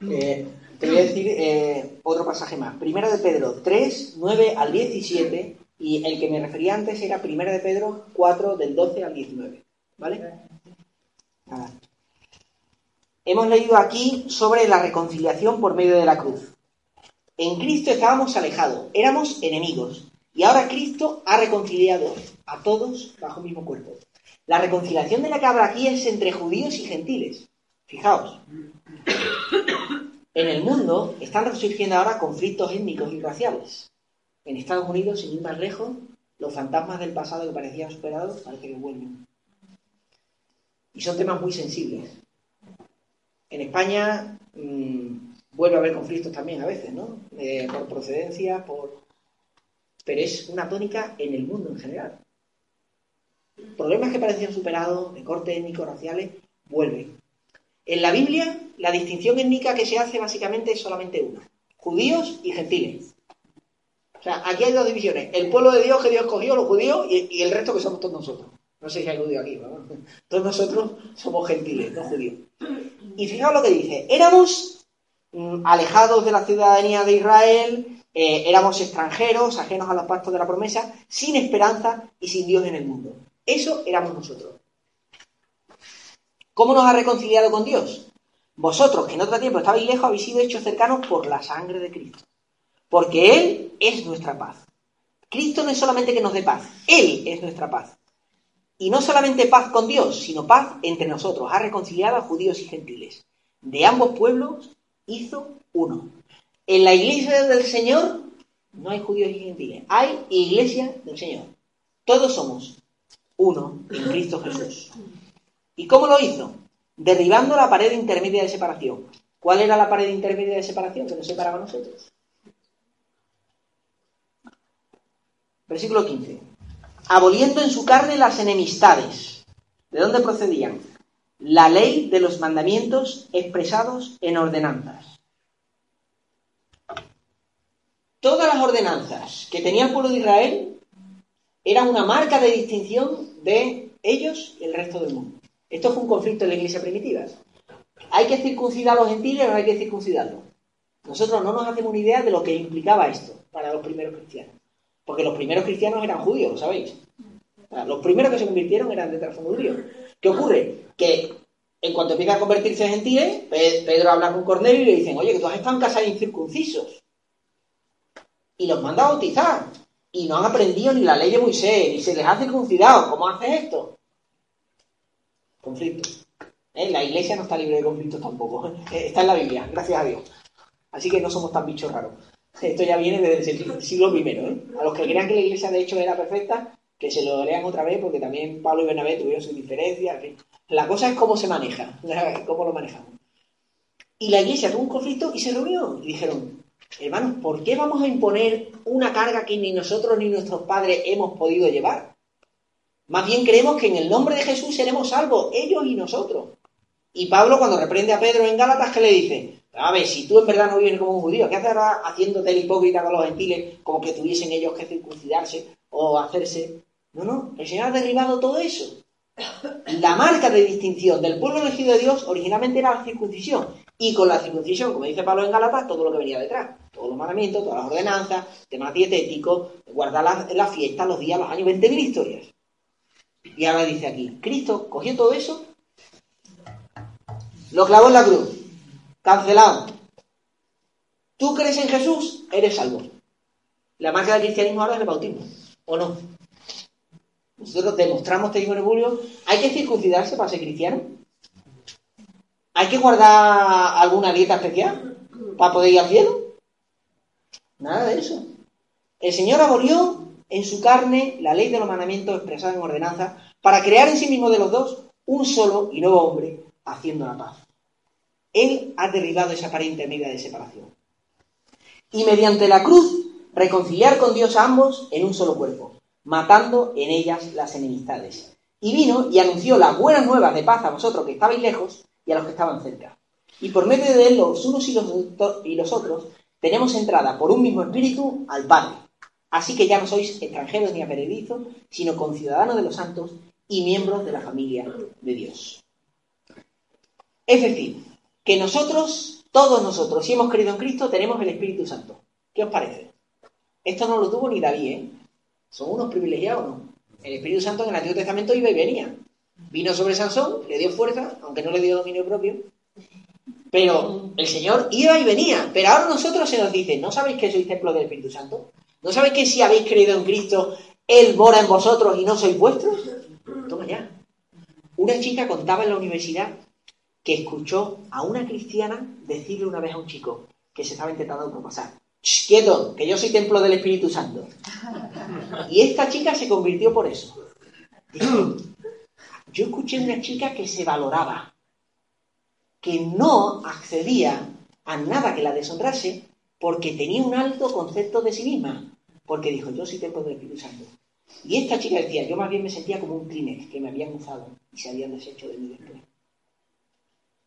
Eh, te voy a decir eh, otro pasaje más. Primera de Pedro 3, 9 al 17 y el que me refería antes era Primera de Pedro 4, del 12 al 19. ¿Vale? Hemos leído aquí sobre la reconciliación por medio de la cruz. En Cristo estábamos alejados, éramos enemigos, y ahora Cristo ha reconciliado a todos bajo el mismo cuerpo. La reconciliación de la que habla aquí es entre judíos y gentiles. Fijaos. En el mundo están resurgiendo ahora conflictos étnicos y raciales. En Estados Unidos, sin ir más lejos, los fantasmas del pasado que parecían superados parece que vuelven. Y son temas muy sensibles. En España mmm, vuelve a haber conflictos también a veces, ¿no? Eh, por procedencia, por... Pero es una tónica en el mundo en general. Problemas que parecían superados, de corte étnico, raciales, vuelven. En la Biblia, la distinción étnica que se hace básicamente es solamente una. Judíos y gentiles. O sea, aquí hay dos divisiones. El pueblo de Dios que Dios cogió, los judíos, y, el resto que somos todos nosotros. No sé si hay judíos aquí. Todos nosotros somos gentiles, no judíos. Y fijaos lo que dice. Éramos mm, alejados de la ciudadanía de Israel, eh, éramos extranjeros, ajenos a los pactos de la promesa, sin esperanza y sin Dios en el mundo. Eso éramos nosotros. ¿Cómo nos ha reconciliado con Dios? Vosotros, que en otro tiempo estabais lejos, habéis sido hechos cercanos por la sangre de Cristo. Porque Él es nuestra paz. Cristo no es solamente que nos dé paz, Él es nuestra paz. Y no solamente paz con Dios, sino paz entre nosotros. Ha reconciliado a judíos y gentiles. De ambos pueblos hizo uno. En la iglesia del Señor no hay judíos y gentiles, hay iglesia del Señor. Todos somos uno en Cristo Jesús. ¿Y cómo lo hizo? Derribando la pared intermedia de separación. ¿Cuál era la pared intermedia de separación que nos separaba a nosotros? Versículo 15. Aboliendo en su carne las enemistades. ¿De dónde procedían? La ley de los mandamientos expresados en ordenanzas. Todas las ordenanzas que tenía el pueblo de Israel eran una marca de distinción de ellos y el resto del mundo. Esto fue un conflicto en la iglesia primitiva. ¿Hay que circuncidar a los gentiles o no hay que circuncidarlos? Nosotros no nos hacemos una idea de lo que implicaba esto para los primeros cristianos. Porque los primeros cristianos eran judíos, ¿lo sabéis? Los primeros que se convirtieron eran de trasfondo judío. ¿Qué ocurre? Que en cuanto empieza a convertirse en gentiles, Pedro habla con Cornelio y le dicen, oye, que tú has estado en casa de incircuncisos. Y los manda a bautizar. Y no han aprendido ni la ley de Moisés, ni se les ha circuncidado. ¿Cómo haces esto? Conflictos. ¿Eh? La iglesia no está libre de conflictos tampoco. Está en la Biblia, gracias a Dios. Así que no somos tan bichos raros. Esto ya viene desde el siglo I. ¿eh? A los que crean que la iglesia de hecho era perfecta, que se lo lean otra vez, porque también Pablo y Bernabé tuvieron sus diferencias. La cosa es cómo se maneja, cómo lo manejamos. Y la iglesia tuvo un conflicto y se reunió. Y dijeron, hermanos, ¿por qué vamos a imponer una carga que ni nosotros ni nuestros padres hemos podido llevar? Más bien creemos que en el nombre de Jesús seremos salvos, ellos y nosotros. Y Pablo, cuando reprende a Pedro en Gálatas, ¿qué le dice? A ver, si tú en verdad no vives como un judío, ¿qué haces haciéndote el hipócrita con los gentiles como que tuviesen ellos que circuncidarse o hacerse? No, no, el Señor ha derribado todo eso. La marca de distinción del pueblo elegido de Dios originalmente era la circuncisión. Y con la circuncisión, como dice Pablo en Gálatas, todo lo que venía detrás. Todos los mandamientos, todas las ordenanzas, temas dietéticos, guardar las la fiestas, los días, los años, 20.000 historias. Y ahora dice aquí, Cristo cogió todo eso, lo clavó en la cruz Cancelado. Tú crees en Jesús, eres salvo. La marca del cristianismo ahora es el bautismo, ¿o no? Nosotros demostramos este en ¿Hay que circuncidarse para ser cristiano? ¿Hay que guardar alguna dieta especial para poder ir al cielo? Nada de eso. El Señor abolió en su carne la ley de los mandamientos expresada en ordenanza para crear en sí mismo de los dos un solo y nuevo hombre haciendo la paz. Él ha derribado esa aparente medida de separación. Y mediante la cruz, reconciliar con Dios a ambos en un solo cuerpo, matando en ellas las enemistades. Y vino y anunció las buenas nuevas de paz a vosotros que estabais lejos y a los que estaban cerca. Y por medio de él, los unos y los, y los otros, tenemos entrada por un mismo espíritu al Padre. Así que ya no sois extranjeros ni aprendidos, sino conciudadanos de los santos y miembros de la familia de Dios. Es decir, que nosotros, todos nosotros, si hemos creído en Cristo, tenemos el Espíritu Santo. ¿Qué os parece? Esto no lo tuvo ni David, ¿eh? Son unos privilegiados, ¿no? El Espíritu Santo en el Antiguo Testamento iba y venía. Vino sobre Sansón, le dio fuerza, aunque no le dio dominio propio. Pero el Señor iba y venía. Pero ahora nosotros se nos dice, ¿no sabéis que sois templo del Espíritu Santo? ¿No sabéis que si habéis creído en Cristo, Él mora en vosotros y no sois vuestros? Toma ya. Una chica contaba en la universidad que escuchó a una cristiana decirle una vez a un chico que se estaba intentando propasar, quieto, que yo soy templo del Espíritu Santo. Y esta chica se convirtió por eso. yo escuché una chica que se valoraba, que no accedía a nada que la deshonrase porque tenía un alto concepto de sí misma, porque dijo, yo sí tengo del Espíritu Santo. Y esta chica decía, yo más bien me sentía como un Kleenex que me habían usado y se habían deshecho de mí después.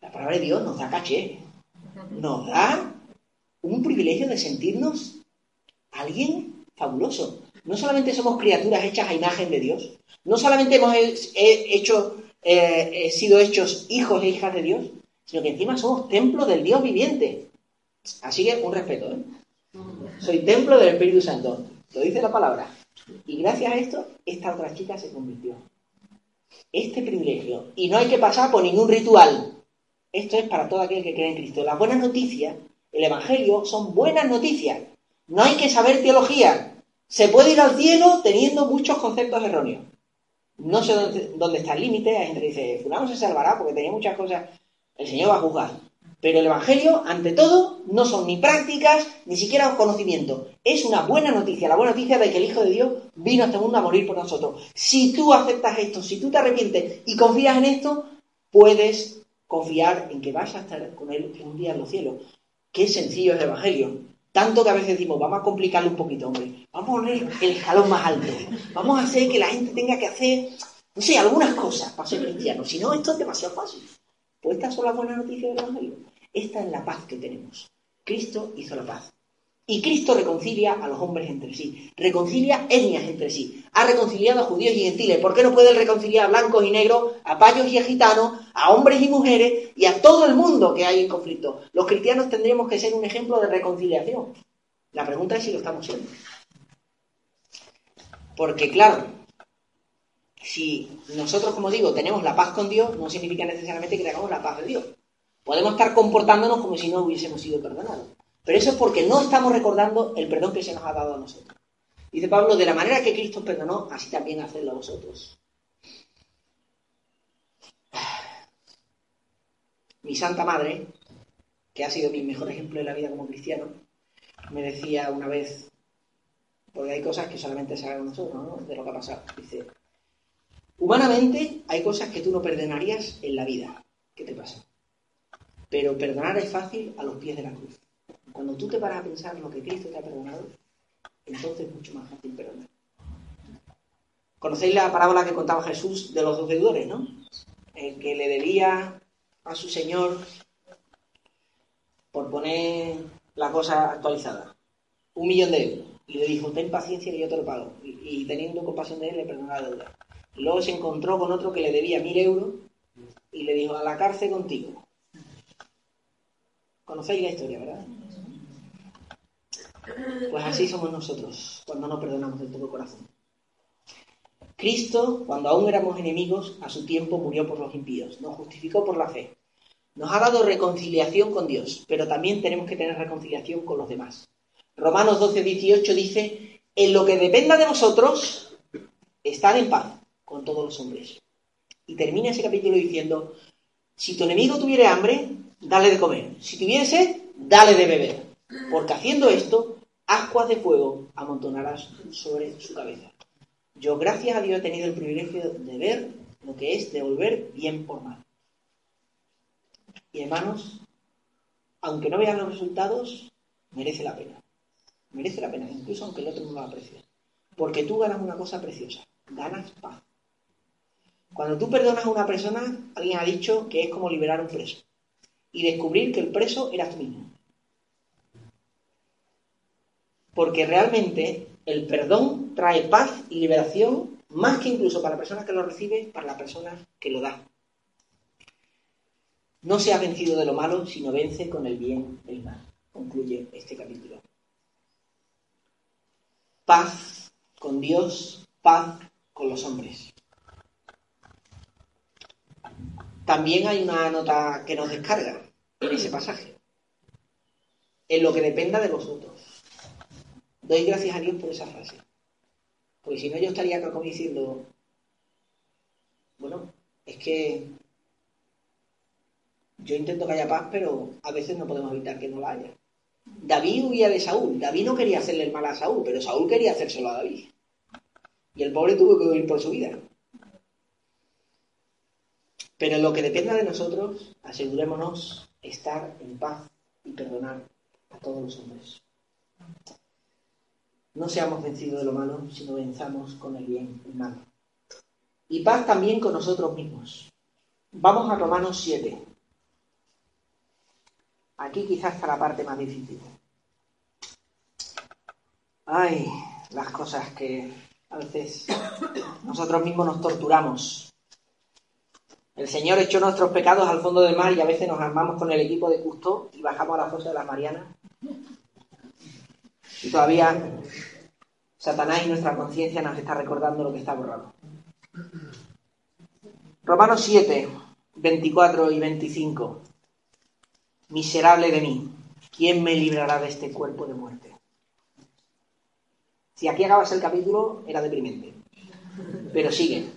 La palabra de Dios nos da caché, nos da un privilegio de sentirnos alguien fabuloso. No solamente somos criaturas hechas a imagen de Dios, no solamente hemos hecho, eh, sido hechos hijos e hijas de Dios, sino que encima somos templo del Dios viviente. Así que un respeto, ¿eh? Soy templo del Espíritu Santo. Lo dice la palabra. Y gracias a esto, esta otra chica se convirtió. Este privilegio. Y no hay que pasar por ningún ritual. Esto es para todo aquel que cree en Cristo. Las buenas noticias, el Evangelio, son buenas noticias. No hay que saber teología. Se puede ir al cielo teniendo muchos conceptos erróneos. No sé dónde, está el límite. Hay gente que dice, fulano se salvará porque tenía muchas cosas. El Señor va a juzgar. Pero el Evangelio, ante todo, no son ni prácticas, ni siquiera un conocimiento. Es una buena noticia, la buena noticia de que el Hijo de Dios vino a este mundo a morir por nosotros. Si tú aceptas esto, si tú te arrepientes y confías en esto, puedes confiar en que vas a estar con Él un día en los cielos. Qué sencillo es el Evangelio. Tanto que a veces decimos, vamos a complicarlo un poquito, hombre. Vamos a poner el escalón más alto. Vamos a hacer que la gente tenga que hacer, no sé, algunas cosas para ser cristiano. Si no, esto es demasiado fácil. Pues estas son las buenas noticias del Evangelio. Esta es la paz que tenemos. Cristo hizo la paz. Y Cristo reconcilia a los hombres entre sí, reconcilia etnias entre sí, ha reconciliado a judíos y gentiles. ¿Por qué no puede reconciliar a blancos y negros, a payos y a gitanos, a hombres y mujeres y a todo el mundo que hay en conflicto? Los cristianos tendríamos que ser un ejemplo de reconciliación. La pregunta es si lo estamos siendo. Porque claro, si nosotros, como digo, tenemos la paz con Dios, no significa necesariamente que tengamos la paz de Dios. Podemos estar comportándonos como si no hubiésemos sido perdonados. Pero eso es porque no estamos recordando el perdón que se nos ha dado a nosotros. Dice Pablo, de la manera que Cristo perdonó, así también hacedlo vosotros. Mi Santa Madre, que ha sido mi mejor ejemplo de la vida como cristiano, me decía una vez, porque hay cosas que solamente sabemos nosotros, ¿no? De lo que ha pasado. Dice, humanamente hay cosas que tú no perdonarías en la vida. ¿Qué te pasa? Pero perdonar es fácil a los pies de la cruz. Cuando tú te paras a pensar lo que Cristo te ha perdonado, entonces es mucho más fácil perdonar. Conocéis la parábola que contaba Jesús de los dos deudores, ¿no? El que le debía a su Señor, por poner la cosa actualizada, un millón de euros. Y le dijo, ten paciencia que yo te lo pago. Y, teniendo compasión de él, le perdonó la deuda. luego se encontró con otro que le debía mil euros y le dijo, a la cárcel contigo. Conocéis la historia, ¿verdad? Pues así somos nosotros cuando no perdonamos de todo corazón. Cristo, cuando aún éramos enemigos, a su tiempo murió por los impíos, nos justificó por la fe. Nos ha dado reconciliación con Dios, pero también tenemos que tener reconciliación con los demás. Romanos 12, 18 dice, en lo que dependa de vosotros, estad en paz con todos los hombres. Y termina ese capítulo diciendo, si tu enemigo tuviera hambre, dale de comer. Si tuviese, dale de beber. Porque haciendo esto, ascuas de fuego amontonarás sobre su cabeza. Yo, gracias a Dios, he tenido el privilegio de ver lo que es devolver bien por mal. Y hermanos, aunque no vean los resultados, merece la pena. Merece la pena, incluso aunque el otro no lo aprecie. Porque tú ganas una cosa preciosa, ganas paz. Cuando tú perdonas a una persona, alguien ha dicho que es como liberar a un preso y descubrir que el preso eras tú mismo. Porque realmente el perdón trae paz y liberación más que incluso para la persona que lo recibe, para la persona que lo da. No se ha vencido de lo malo, sino vence con el bien el mal. Concluye este capítulo. Paz con Dios, paz con los hombres. También hay una nota que nos descarga en ese pasaje. En lo que dependa de vosotros. Doy gracias a Dios por esa frase. Porque si no, yo estaría acá diciendo, bueno, es que yo intento que haya paz, pero a veces no podemos evitar que no la haya. David huía de Saúl. David no quería hacerle el mal a Saúl, pero Saúl quería hacérselo a David. Y el pobre tuvo que huir por su vida. Pero lo que dependa de nosotros, asegurémonos estar en paz y perdonar a todos los hombres. No seamos vencidos de lo malo, sino venzamos con el bien el mal. Y paz también con nosotros mismos. Vamos a Romanos 7. Aquí quizás está la parte más difícil. Ay, las cosas que a veces nosotros mismos nos torturamos. El Señor echó nuestros pecados al fondo del mar y a veces nos armamos con el equipo de Custo y bajamos a la fosa de las Marianas. Y todavía Satanás y nuestra conciencia nos está recordando lo que está borrado. Romanos 7, 24 y 25. Miserable de mí, ¿quién me librará de este cuerpo de muerte? Si aquí acabas el capítulo, era deprimente. Pero sigue.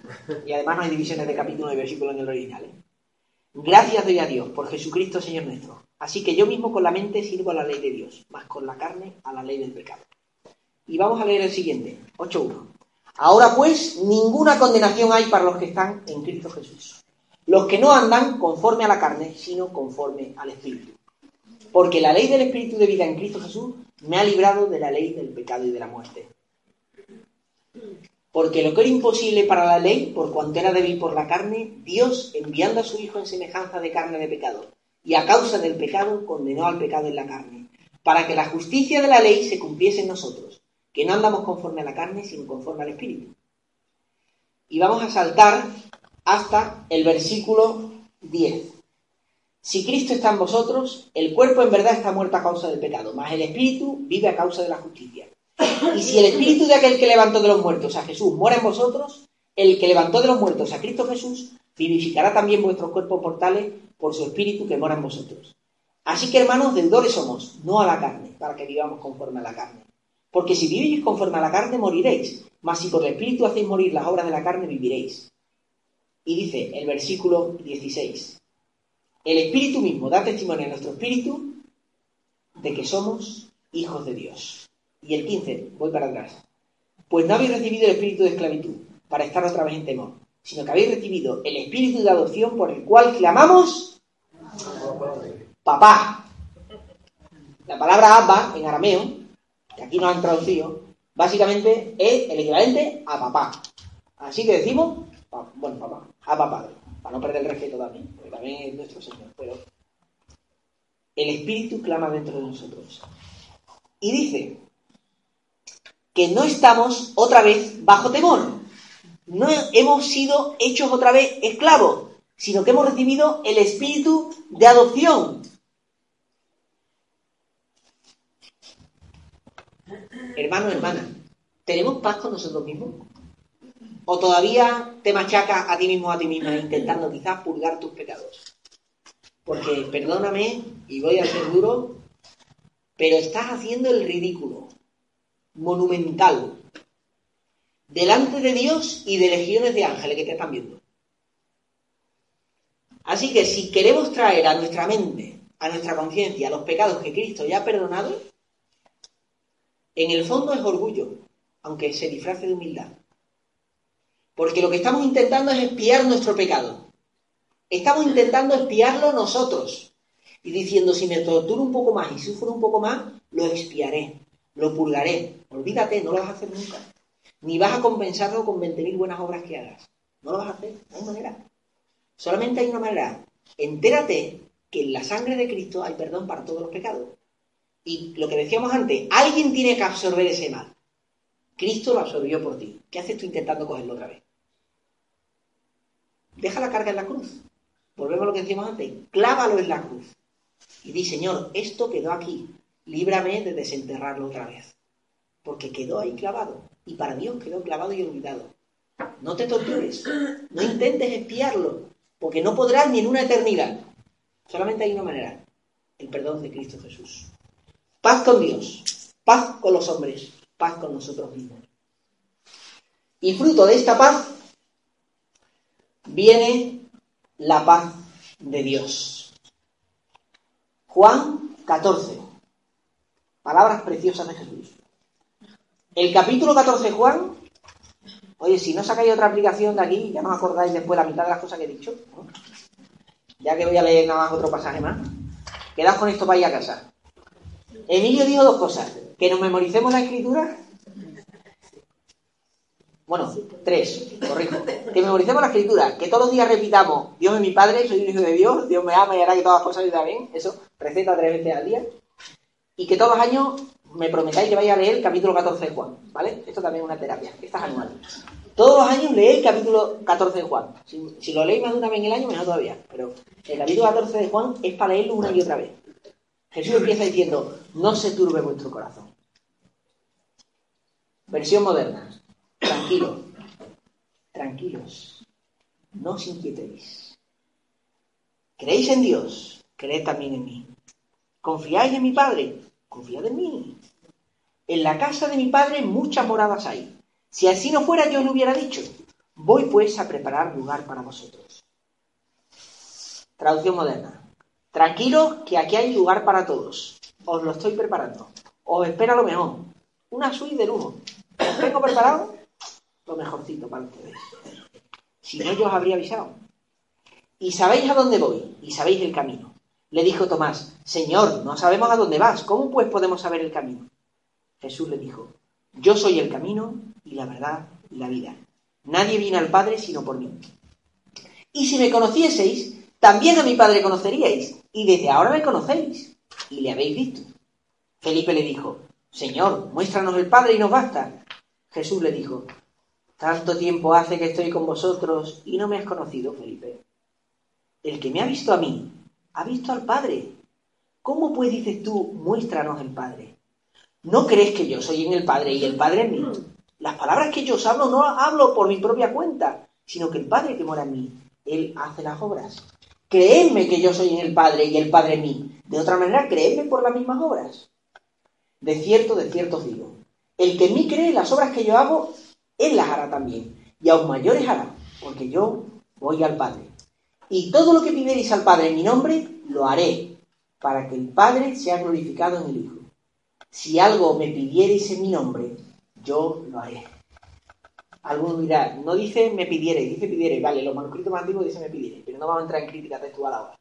Y además no hay divisiones de capítulo y versículo en el original. ¿eh? Gracias doy a Dios por Jesucristo, Señor nuestro. Así que yo mismo con la mente sirvo a la ley de Dios, más con la carne a la ley del pecado. Y vamos a leer el siguiente, 8.1. Ahora pues, ninguna condenación hay para los que están en Cristo Jesús. Los que no andan conforme a la carne, sino conforme al Espíritu. Porque la ley del Espíritu de vida en Cristo Jesús me ha librado de la ley del pecado y de la muerte. Porque lo que era imposible para la ley, por cuanto era débil por la carne, Dios, enviando a su Hijo en semejanza de carne de pecado, y a causa del pecado, condenó al pecado en la carne, para que la justicia de la ley se cumpliese en nosotros, que no andamos conforme a la carne, sino conforme al Espíritu. Y vamos a saltar hasta el versículo 10. Si Cristo está en vosotros, el cuerpo en verdad está muerto a causa del pecado, mas el Espíritu vive a causa de la justicia. Y si el espíritu de aquel que levantó de los muertos a Jesús mora en vosotros, el que levantó de los muertos a Cristo Jesús vivificará también vuestros cuerpos mortales por su espíritu que mora en vosotros. Así que, hermanos, deudores somos, no a la carne, para que vivamos conforme a la carne. Porque si vivís conforme a la carne, moriréis. Mas si por el espíritu hacéis morir las obras de la carne, viviréis. Y dice el versículo 16. El espíritu mismo da testimonio a nuestro espíritu de que somos hijos de Dios. Y el 15, voy para atrás. Pues no habéis recibido el espíritu de esclavitud para estar otra vez en temor, sino que habéis recibido el espíritu de adopción por el cual clamamos papá. La palabra Abba en arameo, que aquí nos han traducido, básicamente es el equivalente a papá. Así que decimos, bueno, papá, a papá, para no perder el respeto también, porque también es nuestro Señor, pero el Espíritu clama dentro de nosotros. Y dice, que no estamos otra vez bajo temor. No hemos sido hechos otra vez esclavos, sino que hemos recibido el espíritu de adopción. Hermano, hermana, ¿tenemos paz con nosotros mismos? ¿O todavía te machacas a ti mismo, a ti misma, intentando quizás purgar tus pecados? Porque, perdóname, y voy a ser duro, pero estás haciendo el ridículo monumental delante de Dios y de legiones de ángeles que te están viendo. Así que si queremos traer a nuestra mente, a nuestra conciencia, los pecados que Cristo ya ha perdonado, en el fondo es orgullo, aunque se disfrace de humildad. Porque lo que estamos intentando es espiar nuestro pecado. Estamos intentando espiarlo nosotros. Y diciendo, si me torturo un poco más y sufro un poco más, lo expiaré lo purgaré. Olvídate, no lo vas a hacer nunca. Ni vas a compensarlo con 20.000 buenas obras que hagas. No lo vas a hacer, no hay manera. Solamente hay una manera. Entérate que en la sangre de Cristo hay perdón para todos los pecados. Y lo que decíamos antes, alguien tiene que absorber ese mal. Cristo lo absorbió por ti. ¿Qué haces tú intentando cogerlo otra vez? Deja la carga en la cruz. Volvemos a lo que decíamos antes. Clávalo en la cruz. Y di, Señor, esto quedó aquí líbrame de desenterrarlo otra vez. Porque quedó ahí clavado. Y para Dios quedó clavado y olvidado. No te tortures. No intentes espiarlo. Porque no podrás ni en una eternidad. Solamente hay una manera. El perdón de Cristo Jesús. Paz con Dios. Paz con los hombres. Paz con nosotros mismos. Y fruto de esta paz viene la paz de Dios. Juan 14. Palabras preciosas de Jesús. El capítulo 14 de Juan, oye, si no sacáis otra aplicación de aquí, ya no os acordáis después la mitad de las cosas que he dicho. ya que voy a leer nada más otro pasaje más. Quedad con esto para ir a casa. Emilio dijo dos cosas. Que nos memoricemos la escritura. Bueno, tres, corrijo. Que memoricemos la escritura. Que todos los días repitamos, Dios es mi Padre, soy un hijo de Dios, Dios me ama y hará que todas las cosas estén bien. Eso, receta tres veces al día. Y que todos los años me prometáis que vaya a leer el capítulo 14 de Juan, ¿vale? Esto también es una terapia, esta es anual. Todos los años leéis el capítulo 14 de Juan. Si, lo leéis más de una vez en el año, mejor todavía. Pero el capítulo 14 de Juan es para leerlo una y otra vez. Jesús empieza diciendo, no se turbe vuestro corazón. Versión moderna. Tranquilos. Tranquilos. No os inquietéis. ¿Creéis en Dios? Creed también en mí. ¿Confiáis en mi Padre? Confiad en mí. En la casa de mi Padre muchas moradas hay. Si así no fuera, yo lo hubiera dicho. Voy pues a preparar lugar para vosotros. Traducción moderna. Tranquilos, que aquí hay lugar para todos. Os lo estoy preparando. Os espera lo mejor. Una suite de lujo. ¿Os tengo preparado? Lo mejorcito para ustedes. Si no, yo os habría avisado. Y sabéis a dónde voy, y sabéis el camino. Le dijo Tomás, Señor, no sabemos a dónde vas. ¿Cómo pues podemos saber el camino? Jesús le dijo, Yo soy el camino y la verdad y la vida. Nadie viene al Padre sino por mí. Y si me conocieseis, también a mi Padre conoceríais, y desde ahora me conocéis, y le habéis visto. Felipe le dijo, Señor, muéstranos el Padre y nos basta. Jesús le dijo, Tanto tiempo hace que estoy con vosotros y no me has conocido, Felipe. El que me ha visto a mí, ha visto al Padre. ¿Cómo pues dices tú, muéstranos el Padre? ¿No crees que yo soy en el Padre y el Padre en mí? Las palabras que yo os hablo no hablo por mi propia cuenta, sino que el Padre que mora en mí, Él hace las obras. Creedme que yo soy en el Padre y el Padre en mí. De otra manera, creedme por las mismas obras. De cierto, de cierto os digo, el que en mí cree las obras que yo hago, Él las hará también, y aún mayores hará, porque yo voy al Padre. Y todo lo que pidierais al Padre en mi nombre, lo haré, para que el Padre sea glorificado en el Hijo. Si algo me pidierais en mi nombre, yo lo haré. Alguno dirá, no dice me pidiere, dice pidiere. Vale, los manuscritos más antiguos dicen me pidiere, pero no vamos a entrar en crítica textual ahora.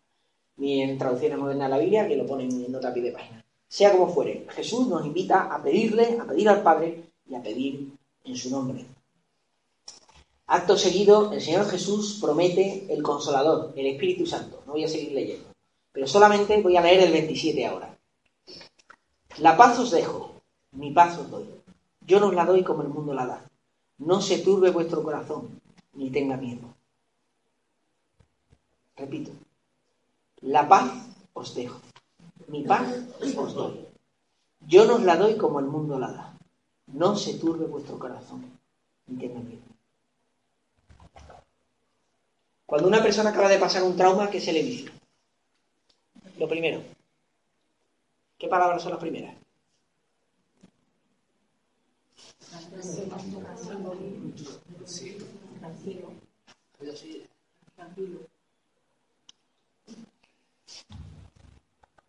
Ni en traducciones modernas de la Biblia, que lo ponen en nota pie de página. Sea como fuere, Jesús nos invita a pedirle, a pedir al Padre y a pedir en su nombre. Acto seguido, el Señor Jesús promete el Consolador, el Espíritu Santo. No voy a seguir leyendo, pero solamente voy a leer el 27 ahora. La paz os dejo, mi paz os doy. Yo no os la doy como el mundo la da. No se turbe vuestro corazón, ni tenga miedo. Repito, la paz os dejo, mi paz os doy. Yo no os la doy como el mundo la da. No se turbe vuestro corazón, ni tenga miedo. Cuando una persona acaba de pasar un trauma, ¿qué se le dice? Lo primero. ¿Qué palabras son las primeras?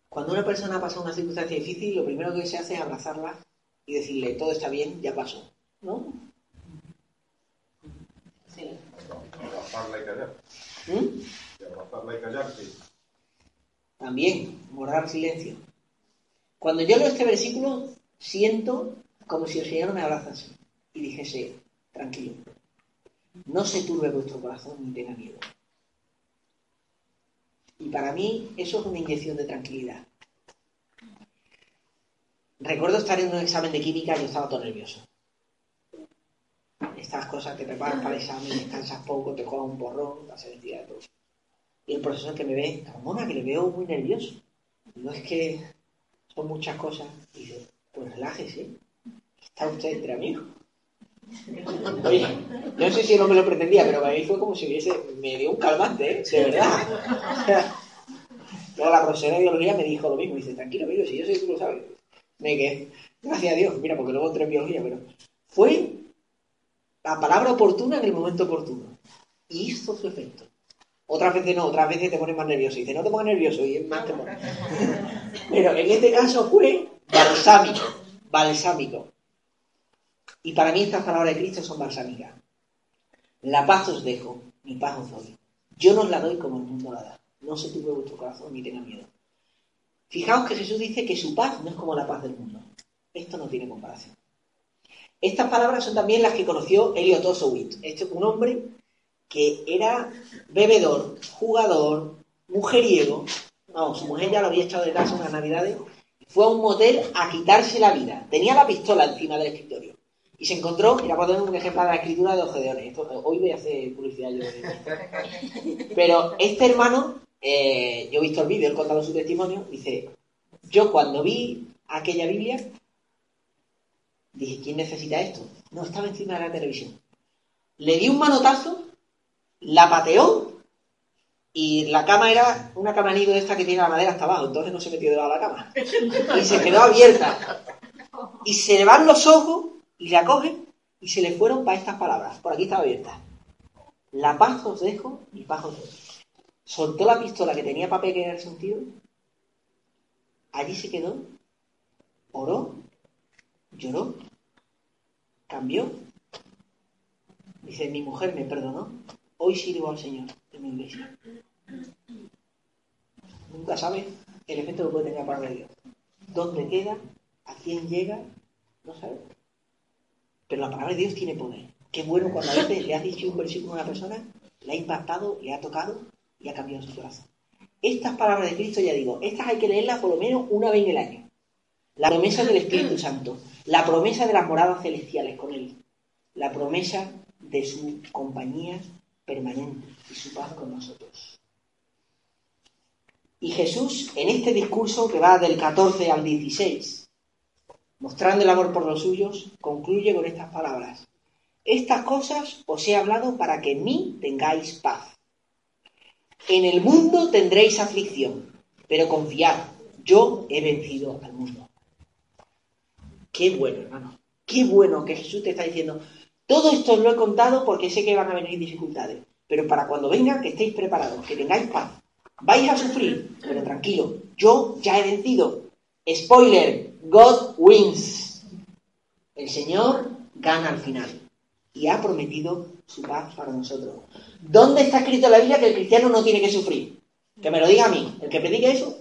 Cuando una persona pasa una circunstancia difícil, lo primero que se hace es abrazarla y decirle, todo está bien, ya pasó. ¿No? Sí. Abrazarla y. ¿Mm? Abrazarla y. También, guardar silencio. Cuando yo leo este versículo, siento como si el Señor me abrazase y dijese, tranquilo, no se turbe vuestro corazón ni tenga miedo. Y para mí eso es una inyección de tranquilidad. Recuerdo estar en un examen de química y yo estaba todo nervioso. Estas cosas que preparas para el examen, descansas poco, te juegas un borrón, la serenidad de todo. Y el profesor que me ve, Carmona, que le veo muy nervioso. No es que son muchas cosas. Y dice, pues relájese, está usted entre amigos. Oye, no sé si no me lo pretendía, pero para mí fue como si hubiese, me dio un calmante, ¿eh? de verdad. Luego la profesora de biología me dijo lo mismo, dice, tranquilo, amigo, si yo sé tú lo sabes. Me quedé, gracias a Dios, mira, porque luego entré en biología, pero fue la palabra oportuna en el momento oportuno. Y hizo su efecto. Otras veces no, otras veces te pones más nervioso. Y dice, no te pongas nervioso, y es más te. Pero en este caso fue balsámico, balsámico. Y para mí estas palabras de Cristo son balsámicas. La paz os dejo, mi paz os doy. Yo no os la doy como el mundo la da. No se turbe vuestro corazón ni tenga miedo. Fijaos que Jesús dice que su paz no es como la paz del mundo. Esto no tiene comparación. Estas palabras son también las que conoció Elliot Osowitz. Este es un hombre que era bebedor, jugador, mujeriego. No, su mujer ya lo había echado de casa unas navidades. Fue a un motel a quitarse la vida. Tenía la pistola encima del escritorio. Y se encontró, mira, por poner un ejemplo de la escritura de Ogedeones. Esto, hoy voy a hacer publicidad yo. Pero este hermano, eh, yo he visto el vídeo, él contaba su testimonio, dice, yo cuando vi aquella Biblia, dije, ¿quién necesita esto? No, estaba encima de la televisión. Le di un manotazo, la pateó y la cama era una cama nido esta que tiene la madera hasta abajo, entonces no se metió debajo de la cama. Y se quedó abierta. Y se le van los ojos y la cogen y se le fueron para estas palabras. Por aquí estaba abierta. La paz os dejo y paz os doy. Soltó la pistola que tenía papel que era el sentido. Allí se quedó. Oró. Lloró. Cambió. Dice, mi mujer me perdonó. Hoy sirvo al Señor en mi iglesia. Nunca sabe el efecto que puede tener la palabra de Dios. ¿Dónde queda? ¿A quién llega? No sabe. Pero la palabra de Dios tiene poder. Qué bueno cuando a veces le has dicho un versículo a una persona, le ha impactado, le ha tocado y ha cambiado su corazón. Estas palabras de Cristo, ya digo, estas hay que leerlas por lo menos una vez en el año. La promesa del Espíritu Santo, la promesa de las moradas celestiales con Él, la promesa de su compañía permanente y su paz con nosotros. Y Jesús, en este discurso que va del 14 al 16, mostrando el amor por los suyos, concluye con estas palabras. Estas cosas os he hablado para que en mí tengáis paz. En el mundo tendréis aflicción, pero confiad, yo he vencido al mundo. Qué bueno, hermano. Qué bueno que Jesús te está diciendo. Todo esto os lo he contado porque sé que van a venir dificultades. Pero para cuando vengan, que estéis preparados, que tengáis paz. Vais a sufrir, pero tranquilo, yo ya he vencido. Spoiler, God wins. El Señor gana al final y ha prometido su paz para nosotros. ¿Dónde está escrito en la Biblia que el cristiano no tiene que sufrir? Que me lo diga a mí, el que predique eso.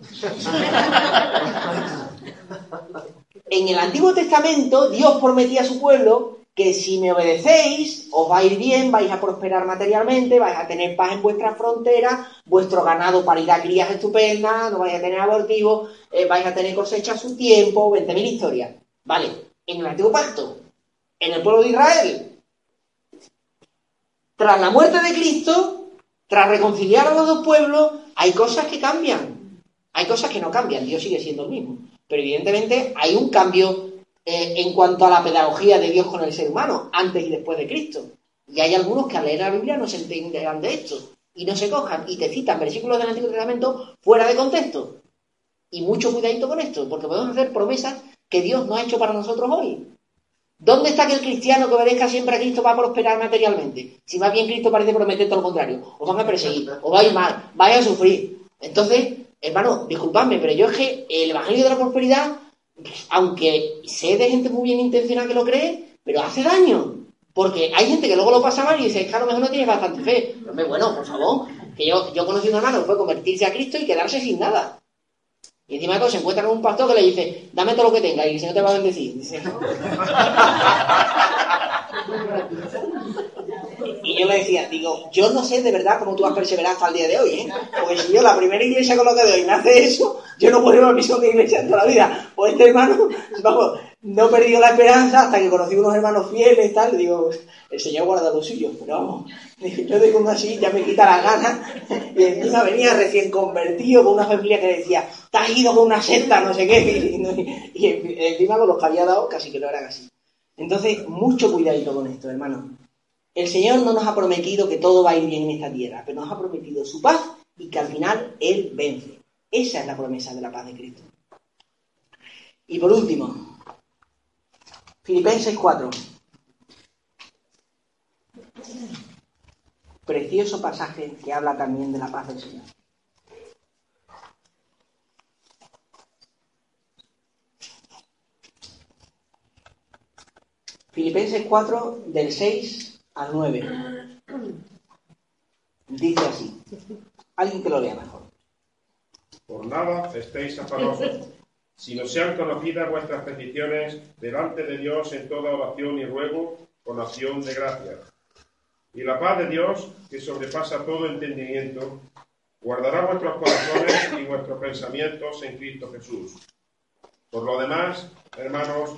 En el Antiguo Testamento, Dios prometía a su pueblo que si me obedecéis, os va a ir bien, vais a prosperar materialmente, vais a tener paz en vuestras fronteras, vuestro ganado parirá crías estupendas, no vais a tener abortivos, eh, vais a tener cosecha a su tiempo, 20.000 historias. Vale, en el Antiguo Pacto, en el pueblo de Israel, tras la muerte de Cristo, tras reconciliar a los dos pueblos, hay cosas que cambian, hay cosas que no cambian, Dios sigue siendo el mismo. Pero evidentemente hay un cambio eh, en cuanto a la pedagogía de Dios con el ser humano, antes y después de Cristo. Y hay algunos que al leer la Biblia no se entenderán de esto y no se cojan y te citan versículos del Antiguo Testamento fuera de contexto. Y mucho cuidadito con esto, porque podemos hacer promesas que Dios no ha hecho para nosotros hoy. ¿Dónde está que el cristiano que obedezca siempre a Cristo va a prosperar materialmente? Si más bien Cristo parece prometer todo lo contrario. Os van a perseguir, os va a ir mal, vais a sufrir. Entonces, hermano, disculpadme, pero yo es que el Evangelio de la Prosperidad, aunque sé de gente muy bien intencionada que lo cree, pero hace daño. Porque hay gente que luego lo pasa mal y dice, es que a lo mejor no tienes bastante fe. Pero, bueno, por favor, que yo, yo conocí a un hermano que fue convertirse a Cristo y quedarse sin nada. Y encima de todo se encuentra con un pastor que le dice, dame todo lo que tenga y el Señor te va a bendecir. Dice, y yo le decía, digo, yo no sé de verdad cómo tú has perseverado hasta el día de hoy, ¿eh? Porque si yo la primera iglesia con lo que doy me hace eso, yo no ir a mismo de iglesia en toda la vida. Pues este hermano, vamos, no he perdido la esperanza hasta que conocí unos hermanos fieles y tal. Digo, el Señor guarda lo suyo, pero vamos, yo digo uno así, ya me quita las ganas. Y encima venía recién convertido con una familia que decía, te has ido con una secta, no sé qué. Y, y, y encima con los que había dado casi que no eran así. Entonces, mucho cuidadito con esto, hermano. El Señor no nos ha prometido que todo va a ir bien en esta tierra, pero nos ha prometido su paz y que al final Él vence. Esa es la promesa de la paz de Cristo. Y por último, Filipenses 4. Precioso pasaje que habla también de la paz del Señor. Filipenses 4, del 6 al 9. Dice así. Alguien que lo lea mejor. Por nada estéis afanosos, sino sean conocidas vuestras peticiones delante de Dios en toda oración y ruego con acción de gracias. Y la paz de Dios, que sobrepasa todo entendimiento, guardará vuestros corazones y vuestros pensamientos en Cristo Jesús. Por lo demás, hermanos,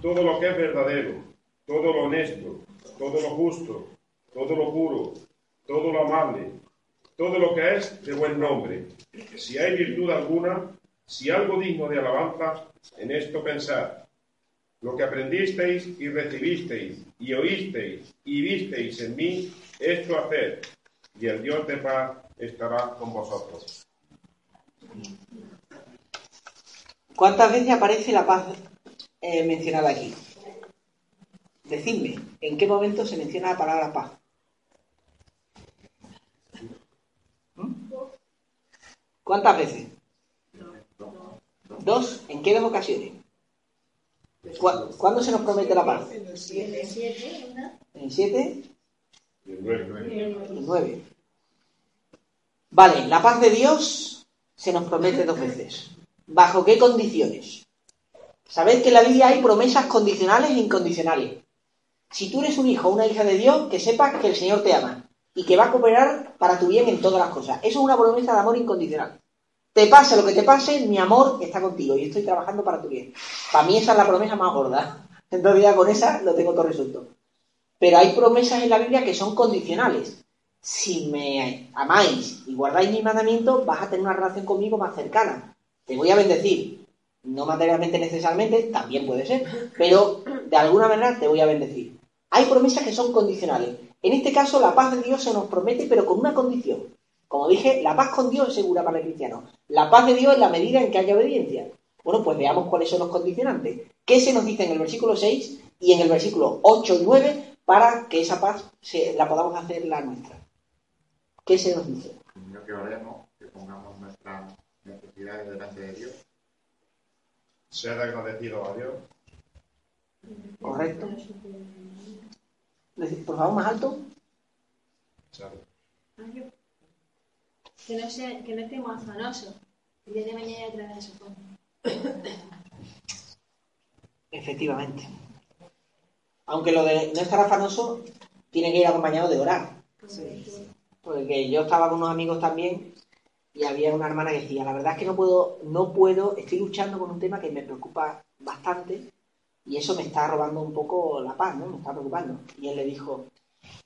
todo lo que es verdadero, todo lo honesto, todo lo justo, todo lo puro, todo lo amable, todo lo que es de buen nombre. Si hay virtud alguna, si algo digno de alabanza, en esto pensad. Lo que aprendisteis y recibisteis y oísteis y visteis en mí, esto haced, y el Dios de paz estará con vosotros. ¿Cuántas veces aparece la paz eh, mencionada aquí? Decidme, ¿en qué momento se menciona la palabra paz? ¿Mm? ¿Cuántas veces? ¿Dos? ¿En qué dos ocasiones? ¿Cu- ¿Cuándo se nos promete la paz? En el 7, una. ¿En el 7? Y el nueve. En el 9. Vale, la paz de Dios se nos promete dos veces. ¿Bajo qué condiciones? Sabed que en la Biblia hay promesas condicionales e incondicionales. Si tú eres un hijo o una hija de Dios, que sepas que el Señor te ama y que va a cooperar para tu bien en todas las cosas. Eso es una promesa de amor incondicional. Te pase lo que te pase, mi amor está contigo y estoy trabajando para tu bien. Para mí esa es la promesa más gorda. Entonces ya con esa lo tengo todo resuelto. Pero hay promesas en la Biblia que son condicionales. Si me amáis y guardáis mis mandamientos, vas a tener una relación conmigo más cercana. Te voy a bendecir. No materialmente necesariamente, también puede ser, pero de alguna manera te voy a bendecir. Hay promesas que son condicionales. En este caso, la paz de Dios se nos promete, pero con una condición. Como dije, la paz con Dios es segura para el cristiano. La paz de Dios es la medida en que haya obediencia. Bueno, pues veamos cuáles son los condicionantes. ¿Qué se nos dice en el versículo 6 y en el versículo 8 y 9 para que esa paz se- la podamos hacer la nuestra? ¿Qué se nos dice? Que oremos, que pongamos nuestras necesidades delante de Dios. Sed agradecido a Dios. ¿Correcto? Por favor, más alto. Que no, sea, que no estemos afanosos. El día de mañana traerá su cosa. Efectivamente. Aunque lo de no estar afanoso tiene que ir acompañado de orar. Porque yo estaba con unos amigos también y había una hermana que decía, la verdad es que no puedo, no puedo, estoy luchando con un tema que me preocupa bastante y eso me está robando un poco la paz, ¿no? Me está preocupando. Y él le dijo,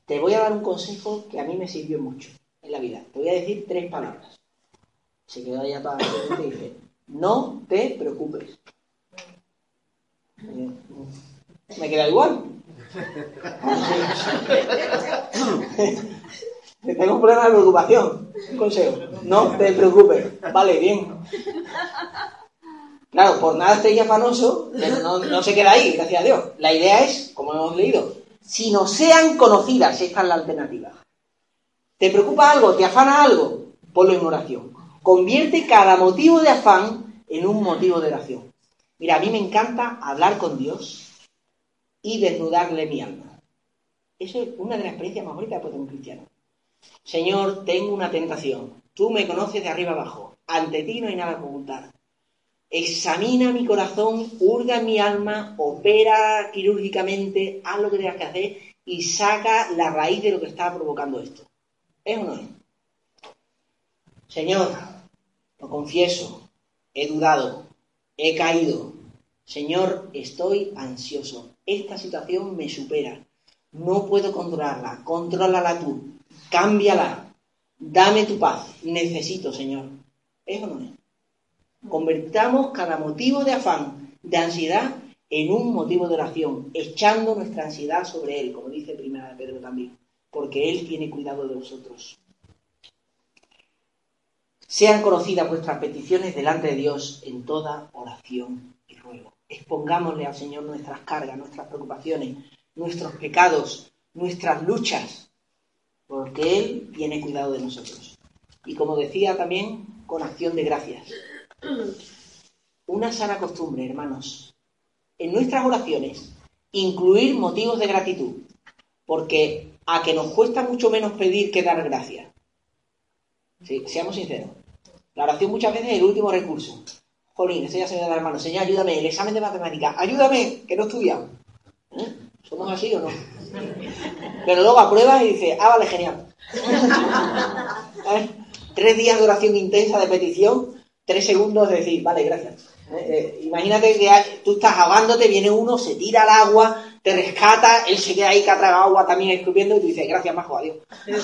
te voy a dar un consejo que a mí me sirvió mucho en la vida. Te voy a decir tres palabras. Se quedó ella toda la y dice, no te preocupes. Eh, Me queda igual. Tengo un problema de preocupación. Un consejo. No te preocupes. Vale, bien. Claro, por nada estéis afanoso, pero no, se queda ahí, gracias a Dios. La idea es, como hemos leído, si no sean conocidas, esta es la alternativa. ¿Te preocupa algo? ¿Te afana algo? Ponlo en oración. Convierte cada motivo de afán en un motivo de oración. Mira, a mí me encanta hablar con Dios y desnudarle mi alma. Eso es una de las experiencias más bonitas que puede tener un cristiano. Señor, tengo una tentación. Tú me conoces de arriba abajo. Ante ti no hay nada que ocultar. Examina mi corazón, hurga mi alma, opera quirúrgicamente, haz lo que tengas que hacer y saca la raíz de lo que está provocando esto. ¿Es o no es? Señor, lo confieso, he dudado, he caído. Señor, estoy ansioso. Esta situación me supera. No puedo controlarla. Contrólala tú. Cámbiala. Dame tu paz. Necesito, Señor. ¿Es o no es? Convertamos cada motivo de afán, de ansiedad, en un motivo de oración, echando nuestra ansiedad sobre Él, como dice Primera de Pedro también, porque Él tiene cuidado de nosotros. Sean conocidas vuestras peticiones delante de Dios en toda oración y ruego. Expongámosle al Señor nuestras cargas, nuestras preocupaciones, nuestros pecados, nuestras luchas, porque Él tiene cuidado de nosotros. Y como decía también, con acción de gracias. Una sana costumbre, hermanos, en nuestras oraciones, incluir motivos de gratitud, porque a que nos cuesta mucho menos pedir que dar gracias. Sí, seamos sinceros. La oración muchas veces es el último recurso. Jolín, ese ya se la mano. Señor, ayúdame, el examen de matemáticas. Ayúdame, que no he estudiado. ¿Eh? ¿Somos así o no? Pero luego apruebas y dices, ah, vale, genial. ¿Eh? Tres días de oración intensa de petición, tres segundos de decir, vale, gracias. ¿Eh? Eh, imagínate que hay- tú estás ahogándote, viene uno, se tira al agua, te rescata, él se queda ahí que ha tragado agua también escupiendo y tú dices, gracias, majo, adiós.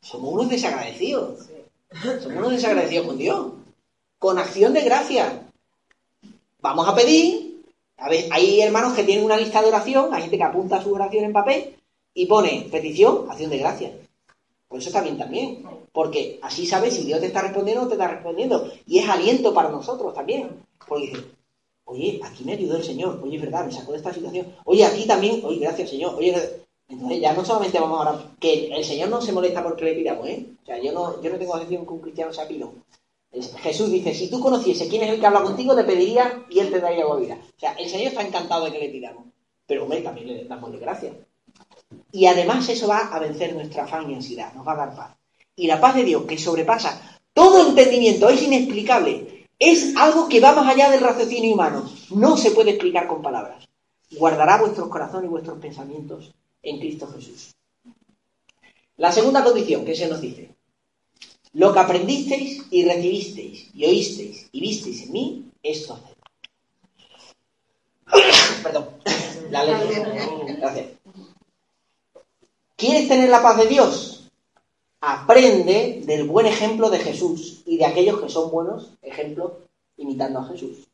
Somos unos desagradecidos. Somos unos desagradecidos con Dios. Con acción de gracia. Vamos a pedir. A ver, hay hermanos que tienen una lista de oración, hay gente que apunta su oración en papel y pone petición, acción de gracia. Pues eso está bien también. Porque así sabes si Dios te está respondiendo o te está respondiendo. Y es aliento para nosotros también. Porque dices, oye, aquí me ayudó el Señor. Oye, es verdad, me sacó de esta situación. Oye, aquí también, oye, gracias Señor. Oye, entonces ya no solamente vamos a orar, que el Señor no se molesta porque le pidamos, ¿eh? O sea, yo no, yo no tengo adicción que un cristiano sea Jesús dice, si tú conociese quién es el que habla contigo, le pediría y él te daría agua vida. O sea, el Señor está encantado de que le pidamos. Pero, hombre, también le damos gracias. Y además eso va a vencer nuestra afán y ansiedad, nos va a dar paz. Y la paz de Dios, que sobrepasa todo entendimiento, es inexplicable, es algo que va más allá del raciocinio humano, no se puede explicar con palabras. Guardará vuestros corazones y vuestros pensamientos en Cristo Jesús. La segunda condición que se nos dice, lo que aprendisteis y recibisteis y oísteis y visteis en mí, esto haced. Perdón, la ley. Gracias. ¿Quieres tener la paz de Dios? Aprende del buen ejemplo de Jesús y de aquellos que son buenos ejemplos imitando a Jesús.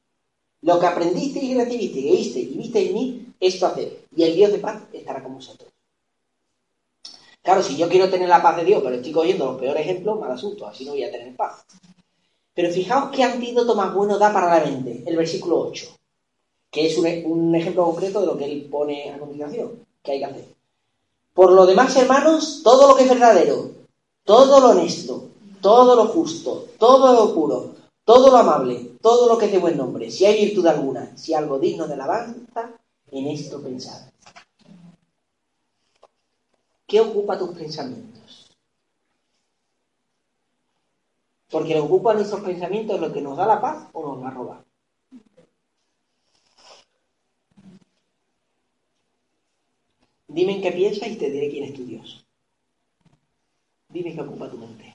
Lo que aprendisteis y recibisteis, y oísteis y visteis en mí, esto haced. Y el Dios de paz estará con vosotros. Claro, si yo quiero tener la paz de Dios, pero estoy cogiendo los peores ejemplos, mal asunto, así no voy a tener paz. Pero fijaos qué antídoto más bueno da para la mente, el versículo 8, que es un, un ejemplo concreto de lo que él pone a continuación, que hay que hacer. Por lo demás, hermanos, todo lo que es verdadero, todo lo honesto, todo lo justo, todo lo puro, todo lo amable, todo lo que es de buen nombre, si hay virtud alguna, si algo digno de alabanza, en esto pensad. ¿Qué ocupa tus pensamientos? Porque lo ocupa nuestros pensamientos lo que nos da la paz o nos la roba. Dime en qué piensas y te diré quién es tu Dios. Dime qué ocupa tu mente.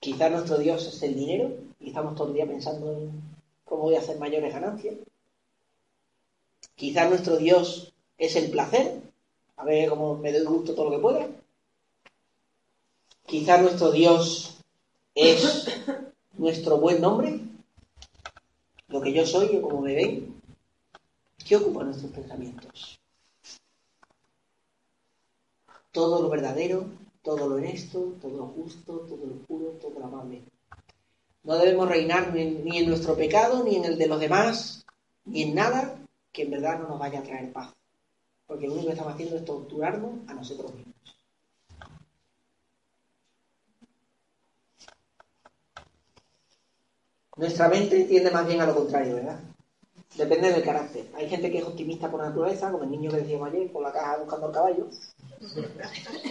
Quizás nuestro Dios es el dinero y estamos todo el día pensando en cómo voy a hacer mayores ganancias. Quizás nuestro Dios es el placer, a ver cómo me doy gusto todo lo que pueda. Quizás nuestro Dios es nuestro buen nombre, lo que yo soy o como me ven. ¿Qué ocupa nuestros pensamientos? Todo lo verdadero, todo lo honesto, todo lo justo, todo lo puro, todo lo amable. No debemos reinar ni en, nuestro pecado, ni en el de los demás, ni en nada que en verdad no nos vaya a traer paz. Porque lo único que estamos haciendo es torturarnos a nosotros mismos. Nuestra mente tiende más bien a lo contrario, ¿verdad? Depende del carácter. Hay gente que es optimista por naturaleza, como el niño que decíamos ayer, por la caja buscando el caballo.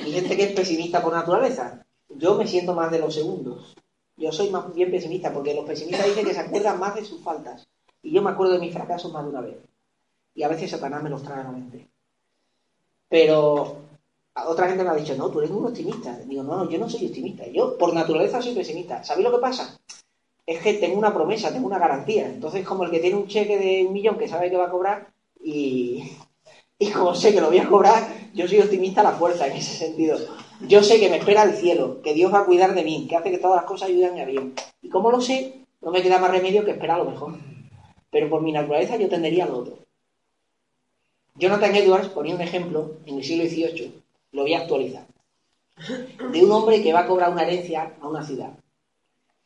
Y gente que es pesimista por naturaleza. Yo me siento más de los segundos. Yo soy más bien pesimista, porque los pesimistas dicen que se acuerdan más de sus faltas. Y yo me acuerdo de mis fracasos más de una vez. Y a veces Satanás me los trae a la mente. Pero otra gente me ha dicho, no, tú eres un optimista. Digo, no, no, yo no soy optimista. Yo por naturaleza soy pesimista. ¿Sabéis lo que pasa? Es que tengo una promesa, tengo una garantía. Entonces, como el que tiene un cheque de un millón que sabe que va a cobrar y, y como sé que lo voy a cobrar, yo soy optimista a la fuerza en ese sentido. Yo sé que me espera el cielo, que Dios va a cuidar de mí, que hace que todas las cosas ayuden a bien. Y como lo sé, no me queda más remedio que esperar lo mejor. Pero por mi naturaleza yo tendería lo otro. Jonathan Edwards ponía un ejemplo en el siglo XVIII, lo voy a actualizar, de un hombre que va a cobrar una herencia a una ciudad.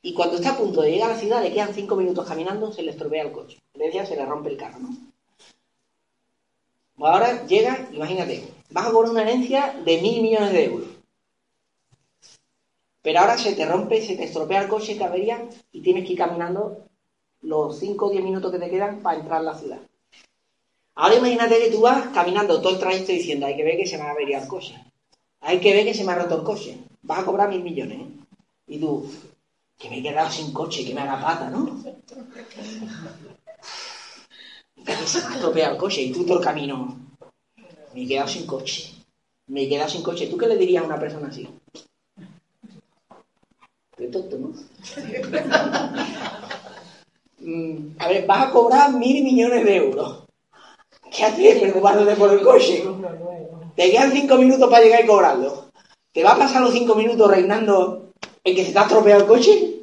Y cuando está a punto de llegar a la ciudad, le quedan cinco minutos caminando, se le estropea el coche. La herencia se le rompe el carro, ¿no? Ahora llega, imagínate, vas a cobrar una herencia de mil millones de euros. Pero ahora se te rompe, se te estropea el coche, te avería y tienes que ir caminando los 5 o 10 minutos que te quedan para entrar a la ciudad. Ahora imagínate que tú vas caminando todo el trayecto diciendo, hay que ver que se me va a averiar el coche. Hay que ver que se me ha roto el coche. Vas a cobrar mil millones. ¿eh? Y tú, que me he quedado sin coche, que me haga pata, ¿no? Se me ha estropeado el coche y tú todo el camino. Me he quedado sin coche. Me he quedado sin coche. ¿Tú qué le dirías a una persona así? Qué tonto, ¿no? Mm, a ver, vas a cobrar mil millones de euros. ¿Qué haces preocupándote por el coche? Te quedan cinco minutos para llegar y cobrarlo. ¿Te va a pasar los cinco minutos reinando en que se te ha estropeado el coche?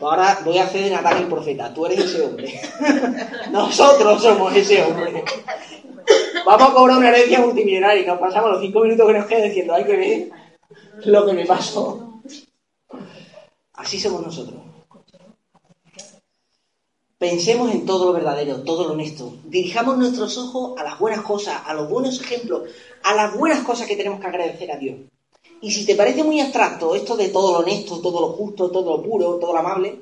Ahora voy a hacer en ataque el profeta. Tú eres ese hombre. Nosotros somos ese hombre. Vamos a cobrar una herencia multimillonaria y nos pasamos los cinco minutos que nos quedan diciendo, hay que ver lo que me pasó. Así somos nosotros. Pensemos en todo lo verdadero, todo lo honesto. Dirijamos nuestros ojos a las buenas cosas, a los buenos ejemplos, a las buenas cosas que tenemos que agradecer a Dios. Y si te parece muy abstracto esto de todo lo honesto, todo lo justo, todo lo puro, todo lo amable,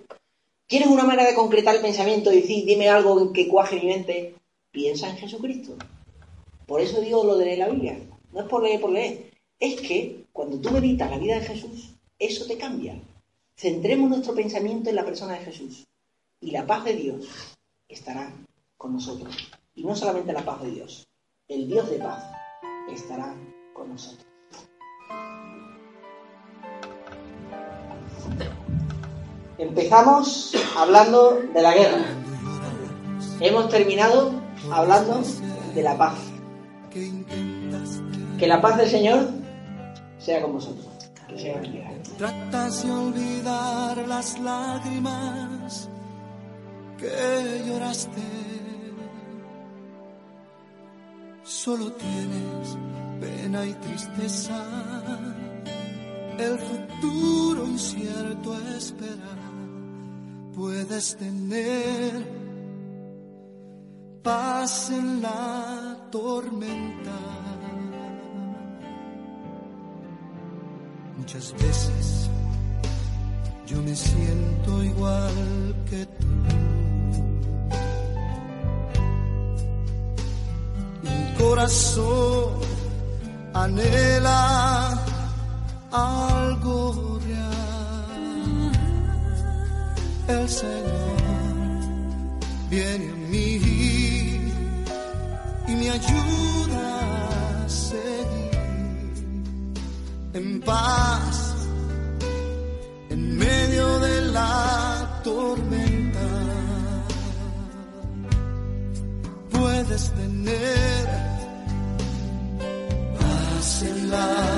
¿quieres una manera de concretar el pensamiento y decir, dime algo en que cuaje mi mente? Piensa en Jesucristo. Por eso digo lo de la Biblia. No es por leer, por leer. Es que cuando tú meditas la vida de Jesús, eso te cambia. Centremos nuestro pensamiento en la persona de Jesús. Y la paz de Dios estará con nosotros. Y no solamente la paz de Dios, el Dios de paz estará con nosotros. Empezamos hablando de la guerra. Hemos terminado hablando de la paz. Que la paz del Señor sea con vosotros. Que sea con Tratas de olvidar las lágrimas que lloraste. Solo tienes pena y tristeza. El futuro incierto espera. Puedes tener paz en la tormenta. Muchas veces yo me siento igual que tú. Mi corazón anhela algo El Señor viene a mí y me ayuda a seguir en paz en medio de la tormenta. Puedes tener paz en la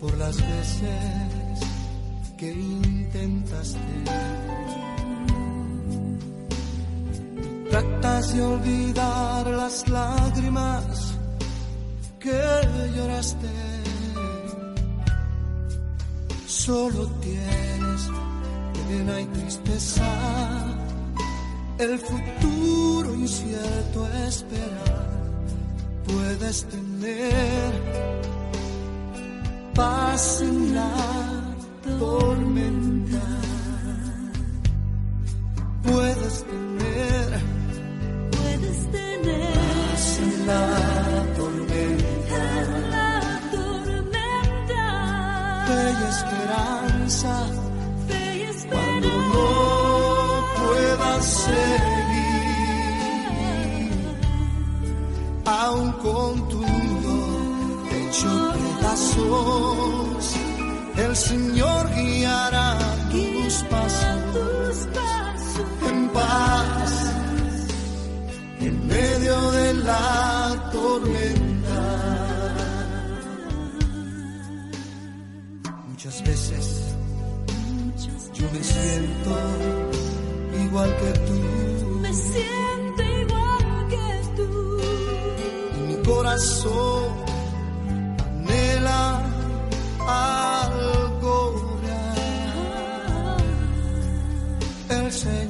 Por las veces que intentaste. Tratas de olvidar las lágrimas que lloraste. Solo tienes pena y tristeza. El futuro incierto espera. Puedes tener paz en la tormenta. Puedes Señor guiará tus pasos en paz en medio de la tormenta. Muchas veces yo me siento igual que tú. Me siento igual que tú. y mi corazón El